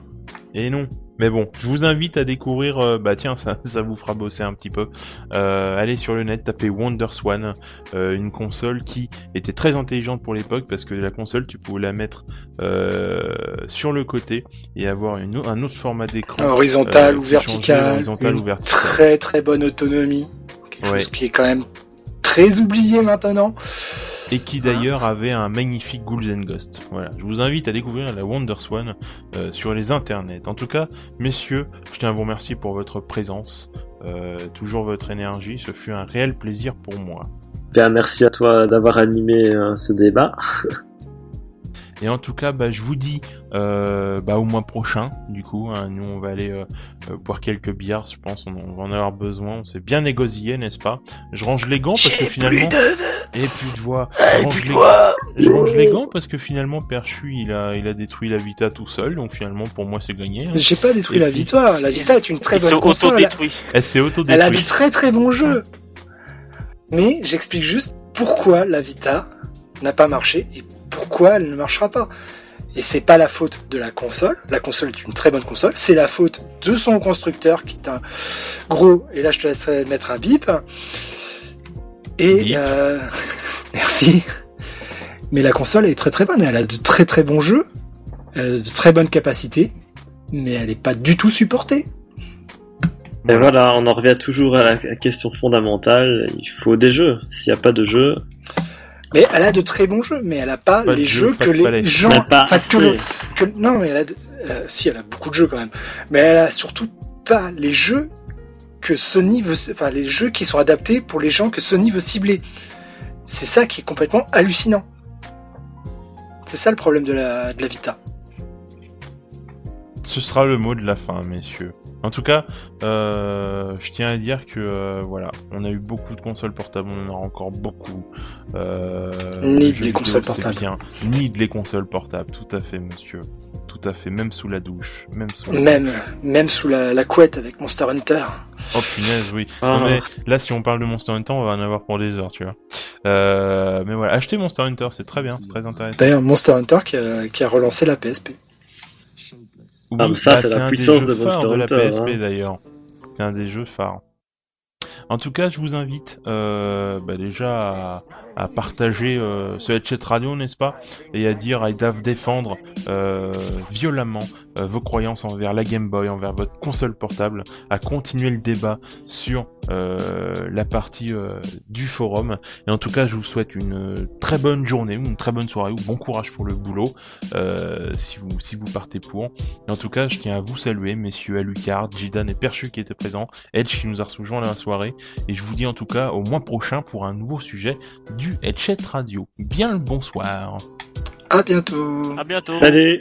Et non. Mais bon, je vous invite à découvrir, euh, bah tiens, ça, ça vous fera bosser un petit peu. Euh, allez sur le net, tapez WonderSwan, euh, une console qui était très intelligente pour l'époque parce que la console, tu pouvais la mettre euh, sur le côté et avoir une, un autre format d'écran. Horizontal ou vertical. Horizontal ou vertical. Très très bonne autonomie. Quelque chose qui est quand même très oublié maintenant et qui d'ailleurs avait un magnifique Ghouls and Ghost. Voilà, je vous invite à découvrir la WonderSwan euh, sur les internets. En tout cas, messieurs, je tiens à vous remercier pour votre présence, euh, toujours votre énergie, ce fut un réel plaisir pour moi. Bien, merci à toi d'avoir animé euh, ce débat. Et en tout cas, bah, je vous dis euh, bah, au mois prochain, du coup. Hein, nous, on va aller euh, euh, boire quelques bières, je pense. On, va en avoir besoin. On s'est bien négocié, n'est-ce pas? Je range les gants parce que finalement... Et plus de voix. Je range, les... je range les gants parce que finalement, Perchu, il a, il a détruit la Vita tout seul. Donc finalement, pour moi, c'est gagné. Hein. J'ai pas détruit la Vita. La Vita est une très bonne console. Elle s'est auto Elle a de très très bons jeux. Mais j'explique juste pourquoi la Vita n'a pas marché et pourquoi elle ne marchera pas. Et c'est pas la faute de la console. La console est une très bonne console. C'est la faute de son constructeur qui est un gros. Et là, je te laisserai mettre un bip. Et euh... merci. Mais la console est très très bonne. Elle a de très très bons jeux, elle a de très bonnes capacités, mais elle n'est pas du tout supportée. Et voilà, on en revient toujours à la question fondamentale. Il faut des jeux. S'il n'y a pas de jeux, mais elle a de très bons jeux, mais elle a pas, les jeux, que les gens, enfin, que, non, mais elle a, euh, si elle a beaucoup de jeux quand même, mais elle a surtout pas les jeux que Sony veut, enfin les jeux qui sont adaptés pour les gens que Sony veut cibler. C'est ça qui est complètement hallucinant. C'est ça le problème de la, de la Vita. Ce sera le mot de la fin, messieurs. En tout cas, euh, je tiens à dire que euh, voilà, on a eu beaucoup de consoles portables, on en a encore beaucoup. Euh, ni de les consoles portables. Bien. Ni de les consoles portables, tout à fait, monsieur. Tout à fait, même sous la douche, même sous la même, même sous la, couette avec Monster Hunter. Oh punaise, oui. Ah. mais là, si on parle de Monster Hunter, on va en avoir pour des heures, tu vois. Euh, mais voilà, achetez Monster Hunter, c'est très bien, c'est très intéressant. D'ailleurs, Monster Hunter qui a, qui a relancé la PSP. Oui, Ah, mais ça, c'est la puissance de Monster de la Hunter, PSP hein. d'ailleurs. C'est un des jeux phares. En tout cas, je vous invite euh, bah, déjà à, à partager euh, ce headset radio, n'est-ce pas Et à dire, à doivent défendre euh, violemment euh, vos croyances envers la Game Boy, envers votre console portable, à continuer le débat sur euh, la partie euh, du forum. Et en tout cas, je vous souhaite une très bonne journée, ou une très bonne soirée, ou bon courage pour le boulot, euh, si vous si vous partez pour. Et en tout cas, je tiens à vous saluer, messieurs Alucard, Jidan et Perchu qui étaient présents, Edge qui nous a rejoint la soirée, et je vous dis en tout cas au mois prochain pour un nouveau sujet du Headset Radio. Bien le bonsoir À bientôt. À bientôt. Salut